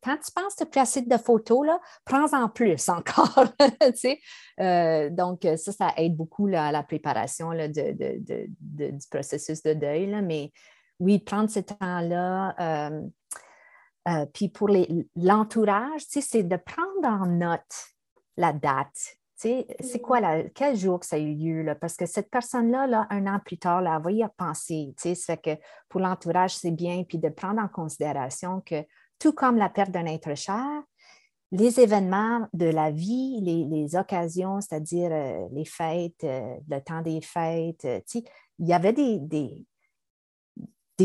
S2: quand tu penses te placer de photos, prends-en plus encore. euh, donc, ça, ça aide beaucoup à la préparation du processus de deuil. Mais oui, prendre ce temps-là. Euh, euh, puis pour l'entourage, c'est de prendre en note la date, c'est quoi, la, quel jour que ça a eu lieu? Là? Parce que cette personne-là, là, un an plus tard, là, elle va y penser. Ça fait que pour l'entourage, c'est bien, puis de prendre en considération que tout comme la perte d'un être cher, les événements de la vie, les, occasions, c'est-à-dire euh, les fêtes, euh, le temps des fêtes, euh, il y avait des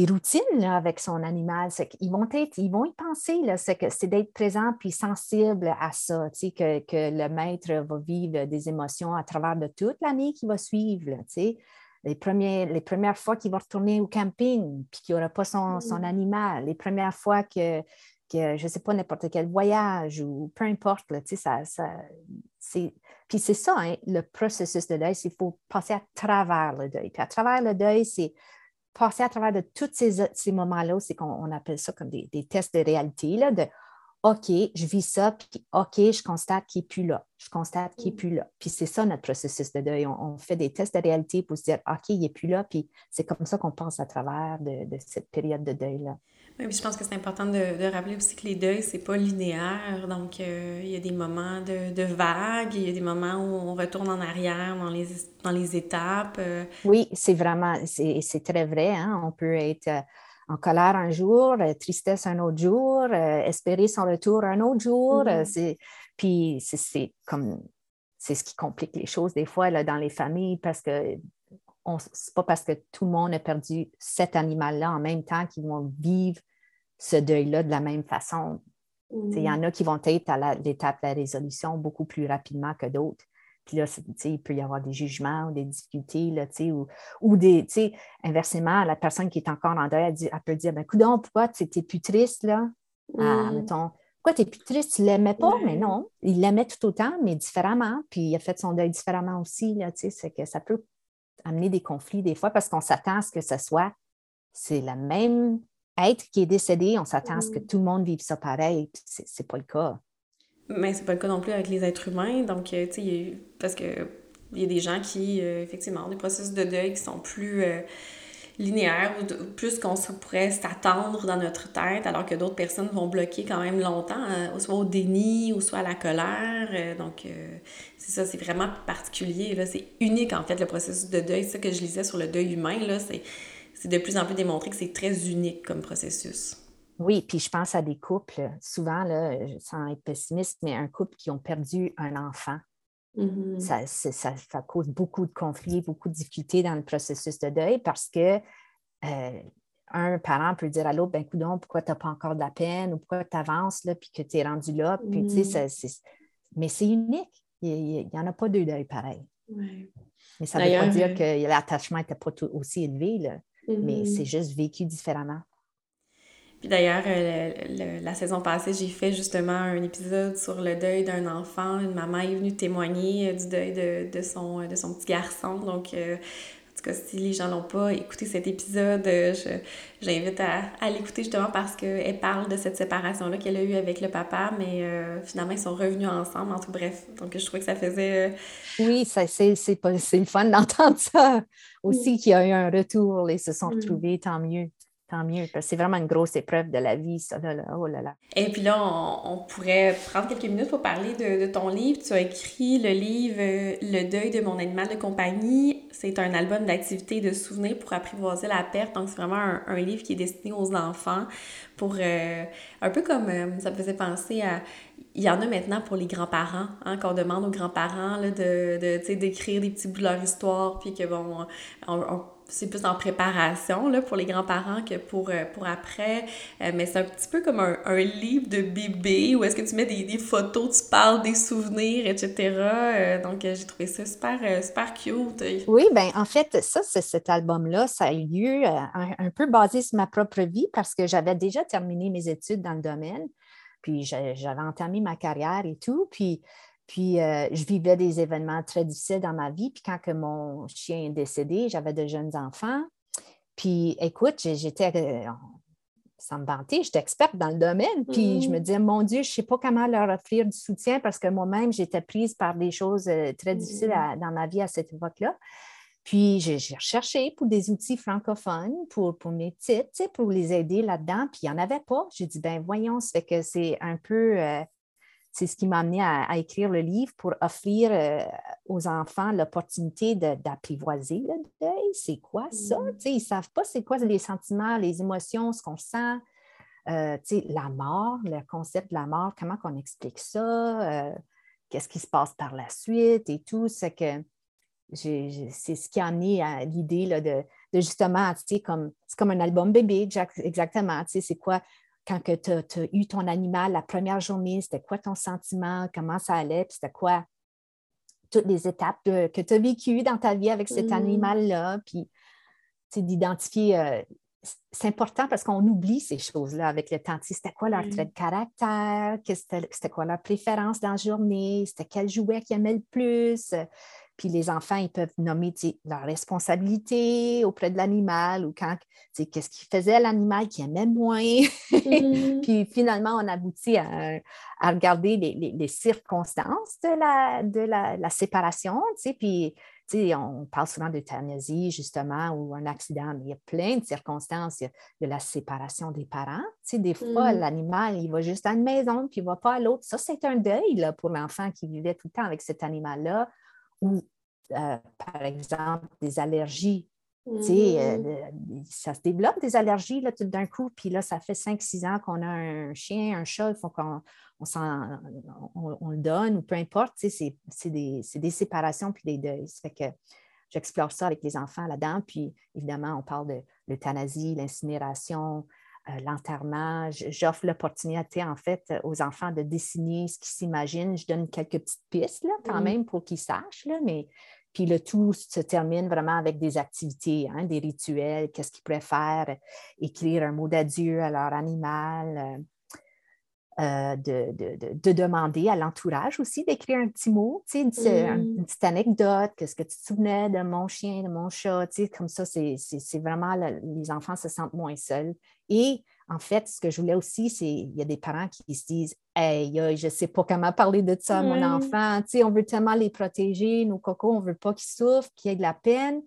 S2: routines avec son animal. Ils vont, être, ils vont y penser. C'est d'être présent puis sensible à ça, que, que, le maître va vivre des émotions à travers de toute l'année qui va suivre. les, premiers, les premières fois qu'il va retourner au camping puis qu'il n'aura pas son, son, animal, les premières fois que, que je ne sais pas, n'importe quel voyage ou peu importe, là, ça, ça puis c'est ça, hein, le processus de deuil, il faut passer à travers le deuil. Puis à travers le deuil, c'est passer à travers de tous ces, moments-là, c'est qu'on appelle ça comme des, tests de réalité, là, de OK, je vis ça, puis OK, je constate qu'il n'est plus là. Je constate qu'il n'est mm. plus là. Puis c'est ça notre processus de deuil. On, fait des tests de réalité pour se dire OK, il n'est plus là. Puis c'est comme ça qu'on passe à travers de cette période de deuil-là.
S1: Oui, je pense que c'est important de, de, rappeler aussi que les deuils, c'est pas linéaire. Donc, euh, il y a des moments de, de vagues, il y a des moments où on retourne en arrière dans les, dans les étapes. Euh.
S2: Oui, c'est vraiment, c'est très vrai. Hein. On peut être euh, en colère un jour, tristesse un autre jour, espérer son retour un autre jour. Mm-hmm. Puis, c'est comme, c'est ce qui complique les choses des fois là, dans les familles parce que c'est pas parce que tout le monde a perdu cet animal-là en même temps qu'ils vont vivre ce deuil-là de la même façon. Il y en a qui vont être à l'étape de la résolution beaucoup plus rapidement que d'autres. Puis là, il peut y avoir des jugements ou des difficultés, là, ou, ou des, inversement, la personne qui est encore en deuil, elle, peut dire, ben, coudon, pourquoi tu n'es plus triste, là? Ah, mettons, pourquoi tu n'es plus triste? Tu ne l'aimais pas? Mais non, il l'aimait tout autant, mais différemment. Puis il a fait son deuil différemment aussi, là, c'est que ça peut amener des conflits des fois parce qu'on s'attend à ce que ce soit, c'est le même être qui est décédé, on s'attend à ce que mm. tout le monde vive ça pareil, c'est pas le cas.
S1: Mais c'est pas le cas non plus avec les êtres humains, donc, euh, tu sais, parce que il y a des gens qui, euh, effectivement, ont des processus de deuil qui sont plus euh, linéaires ou plus qu'on pourrait s'attendre dans notre tête, alors que d'autres personnes vont bloquer quand même longtemps, soit au déni ou soit à la colère. donc, c'est ça, c'est vraiment particulier. C'est unique, en fait, le processus de deuil. C'est ça que je lisais sur le deuil humain. C'est, c'est de plus en plus démontré que c'est très unique comme processus.
S2: Oui, puis je pense à des couples, souvent, là, sans être pessimiste, mais un couple qui ont perdu un enfant. Mm-hmm. ça, ça, cause beaucoup de conflits, beaucoup de difficultés dans le processus de deuil parce que euh, un parent peut dire à l'autre, ben coudon, pourquoi tu n'as pas encore de la peine ou pourquoi tu avances là, puis que tu es rendu là. Puis, mm-hmm. mais c'est unique. Il n'y en a pas deux deuils pareils. Mais ça ne veut pas dire euh, que l'attachement n'était pas aussi élevé, là, mais mm-hmm. c'est juste vécu différemment.
S1: Puis d'ailleurs, euh, la saison passée, j'ai fait justement un épisode sur le deuil d'un enfant. Une maman est venue témoigner euh, du deuil de, de, son, de son petit garçon. Donc, si les gens n'ont pas écouté cet épisode, euh, j'invite à, à l'écouter justement parce qu'elle parle de cette séparation-là qu'elle a eue avec le papa, mais euh, finalement, ils sont revenus ensemble. En tout bref, donc je trouvais que ça faisait... Euh,
S2: oui, c'est le fun d'entendre ça aussi, qu'il y a eu un retour, ils se sont retrouvés, tant mieux. Tant mieux. C'est vraiment une grosse épreuve de la vie, ça. Là, Oh là là.
S1: Et puis là, on, pourrait prendre quelques minutes pour parler de, ton livre. Tu as écrit le livre euh, Le deuil de mon animal de compagnie. C'est un album d'activités de souvenirs pour apprivoiser la perte. Donc, c'est vraiment un, livre qui est destiné aux enfants pour euh, un peu comme euh, ça me faisait penser à il y en a maintenant pour les grands-parents, hein, qu'on demande aux grands-parents de, de d'écrire des petits bouts de leur histoire, puis que bon, on c'est plus en préparation là, pour les grands-parents que pour, euh, pour après. Euh, mais c'est un petit peu comme un, un, livre de bébé où est-ce que tu mets des, des, photos, tu parles des souvenirs, etc. Euh, donc, j'ai trouvé ça super, super cute.
S2: Oui, ben en fait, ça, cet album-là, ça a eu lieu un, un, peu basé sur ma propre vie parce que j'avais déjà terminé mes études dans le domaine. Puis j'avais entamé ma carrière et tout. Puis puis, euh, je vivais des événements très difficiles dans ma vie. Puis, quand que mon chien est décédé, j'avais de jeunes enfants. Puis, écoute, j'étais, euh, sans me vanter, j'étais experte dans le domaine. Puis, je me disais, mon Dieu, je ne sais pas comment leur offrir du soutien parce que moi-même, j'étais prise par des choses euh, très difficiles mm. dans ma vie à cette époque-là. Puis, j'ai recherché pour des outils francophones pour, pour mes petites, pour les aider là-dedans. Puis, il n'y en avait pas. J'ai dit, ben voyons, c'est que c'est un peu c'est ce qui m'a amené à, écrire le livre pour offrir euh, aux enfants l'opportunité d'apprivoiser le deuil. C'est quoi ça? Mm. Ils ne savent pas c'est quoi les sentiments, les émotions, ce qu'on sent. Euh, la mort, le concept de la mort, comment on explique ça? Euh, qu'est-ce qui se passe par la suite et tout? C'est que c'est ce qui a amené à l'idée de, de, justement, comme, c'est comme un album bébé, exactement. C'est quoi quand tu as, eu ton animal la première journée, c'était quoi ton sentiment, comment ça allait, puis c'était quoi toutes les étapes que tu as vécues dans ta vie avec cet mmh. animal-là, puis d'identifier. Euh, c'est important parce qu'on oublie ces choses-là avec le temps. C'était quoi leur trait de caractère? C'était quoi leur préférence dans la journée? C'était quel jouet qu'ils aimaient le plus? Puis les enfants, ils peuvent nommer leur responsabilité auprès de l'animal ou quand, qu'est-ce qu'il faisait l'animal qui aimait moins. Mm-hmm. puis finalement, on aboutit à, à regarder les, circonstances de la, de la, la séparation. Puis on parle souvent d'euthanasie, justement, ou un accident, mais il y a plein de circonstances. Il y a la séparation des parents. des fois, mm. l'animal, il va juste à une maison, puis il ne va pas à l'autre. Ça, c'est un deuil là, pour l'enfant qui vivait tout le temps avec cet animal-là ou, euh, par exemple, des allergies. Mm-hmm. Euh, ça se développe des allergies là, tout d'un coup, puis là, ça fait 5-6 ans qu'on a un chien, un chat, il faut qu'on on, le donne ou peu importe. C'est des, des, séparations puis des deuils. Ça fait que j'explore ça avec les enfants là-dedans. Puis évidemment, on parle de l'euthanasie, l'incinération, l'enterrement. J'offre l'opportunité, en fait, aux enfants de dessiner ce qu'ils s'imaginent. Je donne quelques petites pistes, là, quand mm. même, pour qu'ils sachent, là, mais puis le tout se termine vraiment avec des activités, hein, des rituels, qu'est-ce qu'ils préfèrent, écrire un mot d'adieu à leur animal, euh, euh, de, demander à l'entourage aussi d'écrire un petit mot, une, une, petite anecdote, qu'est-ce que tu te souvenais de mon chien, de mon chat, comme ça, c'est vraiment, les enfants se sentent moins seuls. Et en fait, ce que je voulais aussi, c'est il y a des parents qui se disent Hey, je ne sais pas comment parler de ça à mon enfant. on veut tellement les protéger, nos cocos, on ne veut pas qu'ils souffrent, qu'ils aient de la peine.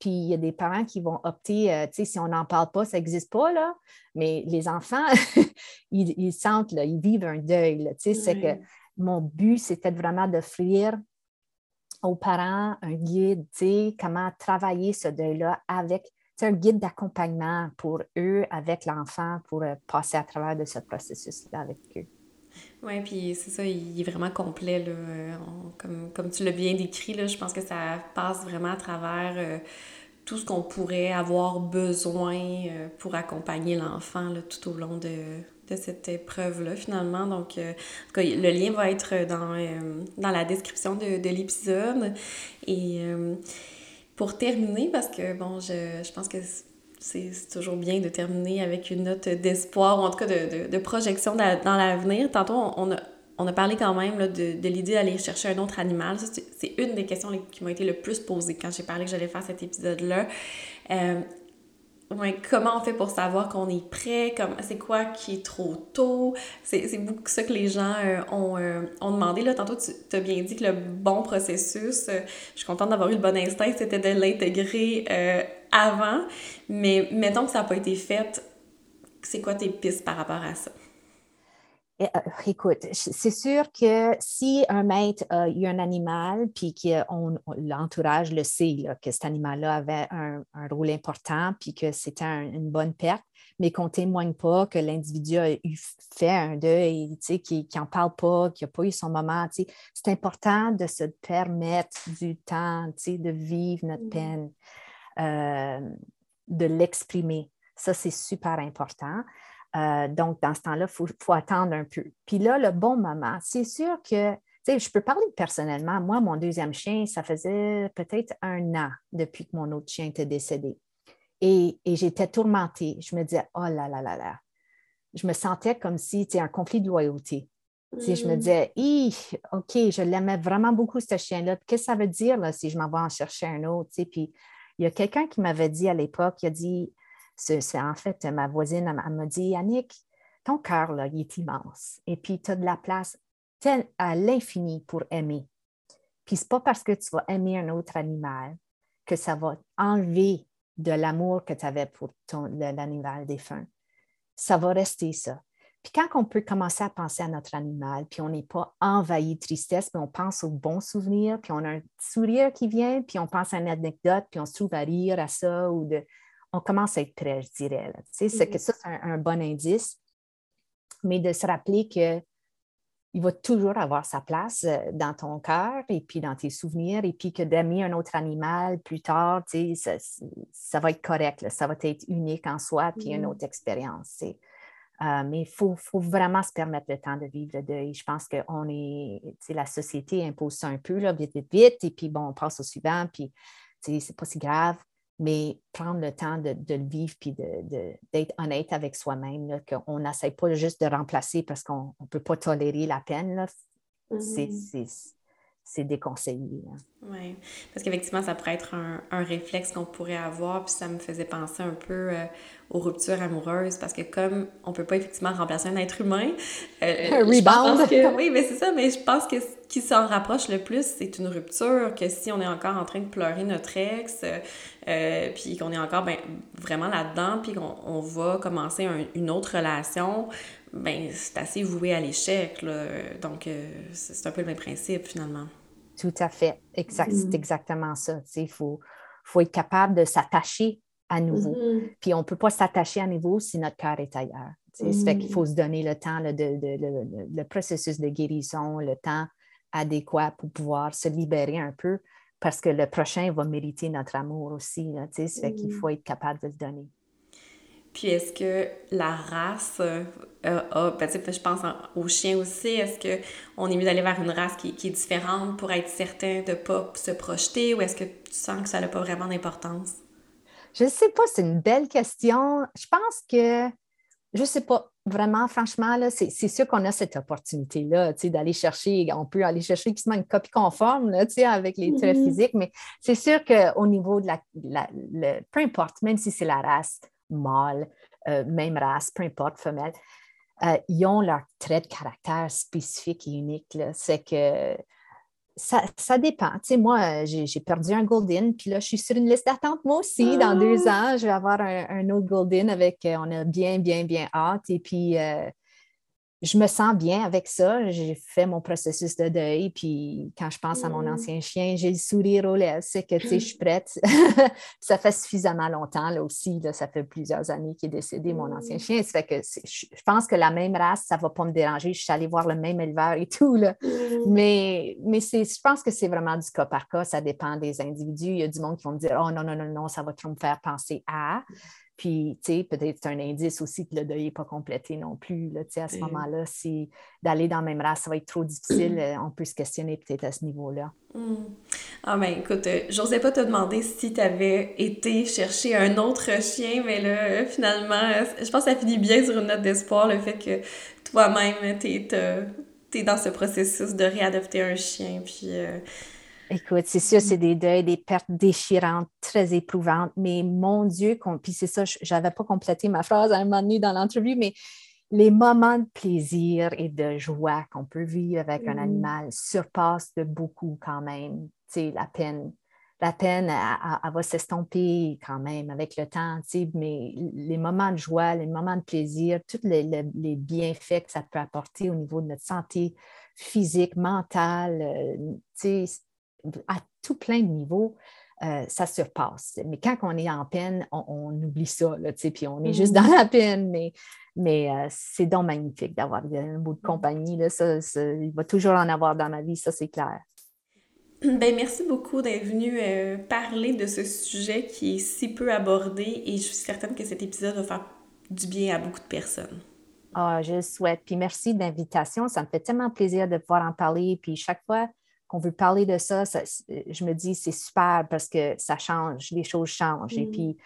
S2: Puis il y a des parents qui vont opter, euh, si on n'en parle pas, ça n'existe pas, là. Mais les enfants, ils, sentent, là, ils vivent un deuil. C'est que mon but, c'était vraiment d'offrir aux parents un guide, comment travailler ce deuil-là avec un guide d'accompagnement pour eux, avec l'enfant, pour euh, passer à travers de ce processus-là avec eux.
S1: Oui, puis c'est ça, il est vraiment complet. Là. comme, comme tu l'as bien décrit, là, je pense que ça passe vraiment à travers euh, tout ce qu'on pourrait avoir besoin euh, pour accompagner l'enfant tout au long de, de cette épreuve-là, finalement. Donc, euh, en tout cas, le lien va être dans, dans la description de, de l'épisode. Et pour terminer, parce que, bon, je, je pense que c'est toujours bien de terminer avec une note d'espoir, ou en tout cas de, de, projection dans l'avenir. Tantôt, on, a, on a parlé quand même là, de, de l'idée d'aller chercher un autre animal. C'est une des questions qui m'ont été le plus posées quand j'ai parlé que j'allais faire cet épisode-là. Euh, ouais, comment on fait pour savoir qu'on est prêt? C'est quoi qui est trop tôt? C'est beaucoup ça que les gens euh, ont, euh, ont, demandé. Là, tantôt, tu as bien dit que le bon processus, je suis contente d'avoir eu le bon instinct, c'était de l'intégrer avant, mais mettons que ça n'a pas été fait, c'est quoi tes pistes par rapport à ça?
S2: Euh, écoute, c'est sûr que si un maître a eu un animal, puis que l'entourage le sait, que cet animal-là avait un, rôle important, puis que c'était une bonne perte, mais qu'on ne témoigne pas que l'individu a eu fait un deuil, qui n'en parle pas, qui n'a pas eu son moment. C'est important de se permettre du temps, de vivre notre mmh. peine, euh, de l'exprimer. Ça, c'est super important. Euh, donc, dans ce temps-là, il faut, attendre un peu. Puis là, le bon moment, c'est sûr que, tu sais, je peux parler personnellement. Moi, mon deuxième chien, ça faisait peut-être un an depuis que mon autre chien était décédé. Et, j'étais tourmentée. Je me disais, oh là là là là. Je me sentais comme si, tu sais, un conflit de loyauté. Je me mm. disais, OK, je l'aimais vraiment beaucoup, ce chien-là. Qu'est-ce que ça veut dire là, si je m'en vais en chercher un autre? Puis il y a quelqu'un qui m'avait dit à l'époque, il a dit, c'est en fait ma voisine, elle, m'a dit, Yannick, ton cœur, là, il est immense. Et puis, tu as de la place à l'infini pour aimer. Puis, ce pas parce que tu vas aimer un autre animal que ça va enlever de l'amour que tu avais pour l'animal défunt. Ça va rester ça. Puis quand on peut commencer à penser à notre animal, puis on n'est pas envahi de tristesse, mais on pense aux bons souvenirs, puis on a un sourire qui vient, puis on pense à une anecdote, puis on se trouve à rire à ça, ou de, on commence à être prêt, je dirais. C'est que mm-hmm. ça, c'est un, bon indice. Mais de se rappeler que il va toujours avoir sa place euh, dans ton cœur et puis dans tes souvenirs, et puis que d'aimer un autre animal plus tard, ça, ça va être correct, ça va être unique en soi, puis une mm-hmm. autre expérience. Euh, mais il faut, vraiment se permettre le temps de vivre le deuil. Je pense que est, la société impose ça un peu, là, vite, vite, vite, et puis bon, on passe au suivant, puis c'est pas si grave mais prendre le temps de, le vivre puis d'être honnête avec soi-même, qu'on n'essaie pas juste de remplacer parce qu'on ne peut pas tolérer la peine. Mm-hmm. C'est déconseillé. Hein.
S1: Oui, parce qu'effectivement, ça pourrait être un, réflexe qu'on pourrait avoir, puis ça me faisait penser un peu euh, aux ruptures amoureuses, parce que comme on ne peut pas effectivement remplacer un être humain,
S2: euh, rebound.
S1: oui, mais c'est ça, mais je pense que ce qui s'en rapproche le plus, c'est une rupture, que si on est encore en train de pleurer notre ex, euh, puis qu'on est encore ben, vraiment là-dedans, puis qu'on va commencer une autre relation, ben c'est assez voué à l'échec. Donc, c'est un peu le même principe finalement.
S2: Tout à fait. Exact, C'est mm-hmm. exactement ça. Il faut, faut être capable de s'attacher à nouveau. Mm-hmm. Puis on ne peut pas s'attacher à nouveau si notre cœur est ailleurs. Ça fait qu'il faut mm-hmm. se donner le temps, de, le, processus de guérison, le temps adéquat pour pouvoir se libérer un peu parce que le prochain va mériter notre amour aussi. Ça fait qu'il faut être capable de le donner.
S1: Puis est-ce que la race euh, a, ben, je pense aux chiens aussi, est-ce qu'on est mieux d'aller vers une race qui, est différente pour être certain de ne pas se projeter ou est-ce que tu sens que ça n'a pas vraiment d'importance?
S2: Je ne sais pas, c'est une belle question. Je pense que, je ne sais pas, vraiment, franchement, là, c'est, sûr qu'on a cette opportunité-là, d'aller chercher, on peut aller chercher une copie conforme, là, avec les traits mm-hmm. physiques, mais c'est sûr qu'au niveau de la, peu importe, même si c'est la race, mâle, euh, même race, peu importe, femelle, euh, ils ont leur trait de caractère spécifique et unique. C'est que ça, ça, dépend. Tu sais, moi, j'ai perdu un Golden, puis là, je suis sur une liste d'attente, moi aussi. Dans deux ah! ans, je vais avoir un, autre Golden avec, euh, on a bien, bien, bien hâte. Et puis, je me sens bien avec ça. J'ai fait mon processus de deuil. Puis quand je pense à mon mmh. ancien chien, j'ai le sourire aux lèvres. C'est que, tu sais, je suis prête. ça fait suffisamment longtemps, là aussi. Là, ça fait plusieurs années qu'il est décédé, mon ancien mmh. chien. Ça fait que je pense que la même race, ça ne va pas me déranger. Je suis allée voir le même éleveur et tout. Là. Mmh. Mais, mais je pense que c'est vraiment du cas par cas. Ça dépend des individus. Il y a du monde qui vont me dire Oh non, non, non, non, ça va trop me faire penser à. Puis, tu sais, peut-être c'est un indice aussi que le deuil n'est pas complété non plus. Là, à ce moment-là, si d'aller dans la même race, ça va être trop difficile, euh, on peut se questionner peut-être à ce niveau-là.
S1: Hmm. Ah, ben écoute, euh, j'osais pas te demander si tu avais été chercher un autre chien, mais là, euh, finalement, je pense que ça finit bien sur une note d'espoir, le fait que toi-même, tu es, dans ce processus de réadopter un chien. Puis.
S2: Écoute, c'est sûr, c'est des deuils, des pertes déchirantes, très éprouvantes, mais mon Dieu, puis c'est ça, je n'avais pas complété ma phrase à un moment donné dans l'entrevue, mais les moments de plaisir et de joie qu'on peut vivre avec un mm. animal surpassent de beaucoup quand même, tu sais, la peine. la peine, elle, va s'estomper quand même avec le temps, mais les moments de joie, les moments de plaisir, tous les, bienfaits que ça peut apporter au niveau de notre santé physique, mentale, euh, à tout plein de niveaux, euh, ça surpasse. Mais quand on est en peine, on, oublie ça, puis on est juste dans la peine, mais, mais euh, c'est donc magnifique d'avoir un bout de compagnie. Là, il va toujours en avoir dans ma vie, ça c'est clair.
S1: Ben, merci beaucoup d'être venu euh, parler de ce sujet qui est si peu abordé et je suis certaine que cet épisode va faire du bien à beaucoup de personnes.
S2: Ah, je le souhaite. Puis merci de l'invitation. Ça me fait tellement plaisir de pouvoir en parler. Puis chaque fois qu'on veut parler de ça, je me dis c'est super parce que ça change, les choses changent. Et mm. puis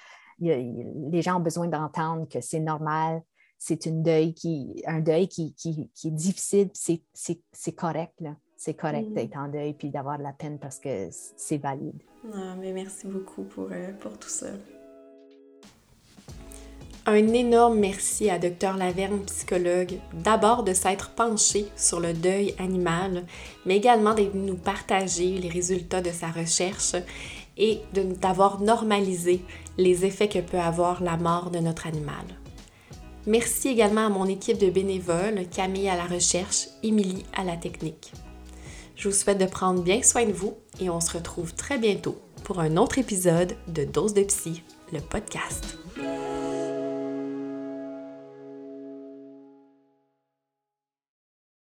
S2: les gens ont besoin d'entendre que c'est normal. C'est un deuil qui, un deuil qui, qui, qui est difficile, c'est correct. Là c'est correct mm. d'être en deuil puis d'avoir de la peine parce que c'est valide.
S1: Ah, mais merci beaucoup pour, euh, pour tout ça. Un énorme merci à Dr Laverne, psychologue, d'abord de s'être penché sur le deuil animal, mais également d'être nous partager les résultats de sa recherche et d'avoir normalisé les effets que peut avoir la mort de notre animal. Merci également à mon équipe de bénévoles, Camille à la recherche, Émilie à la technique. Je vous souhaite de prendre bien soin de vous et on se retrouve très bientôt pour un autre épisode de Dose de Psy, le podcast.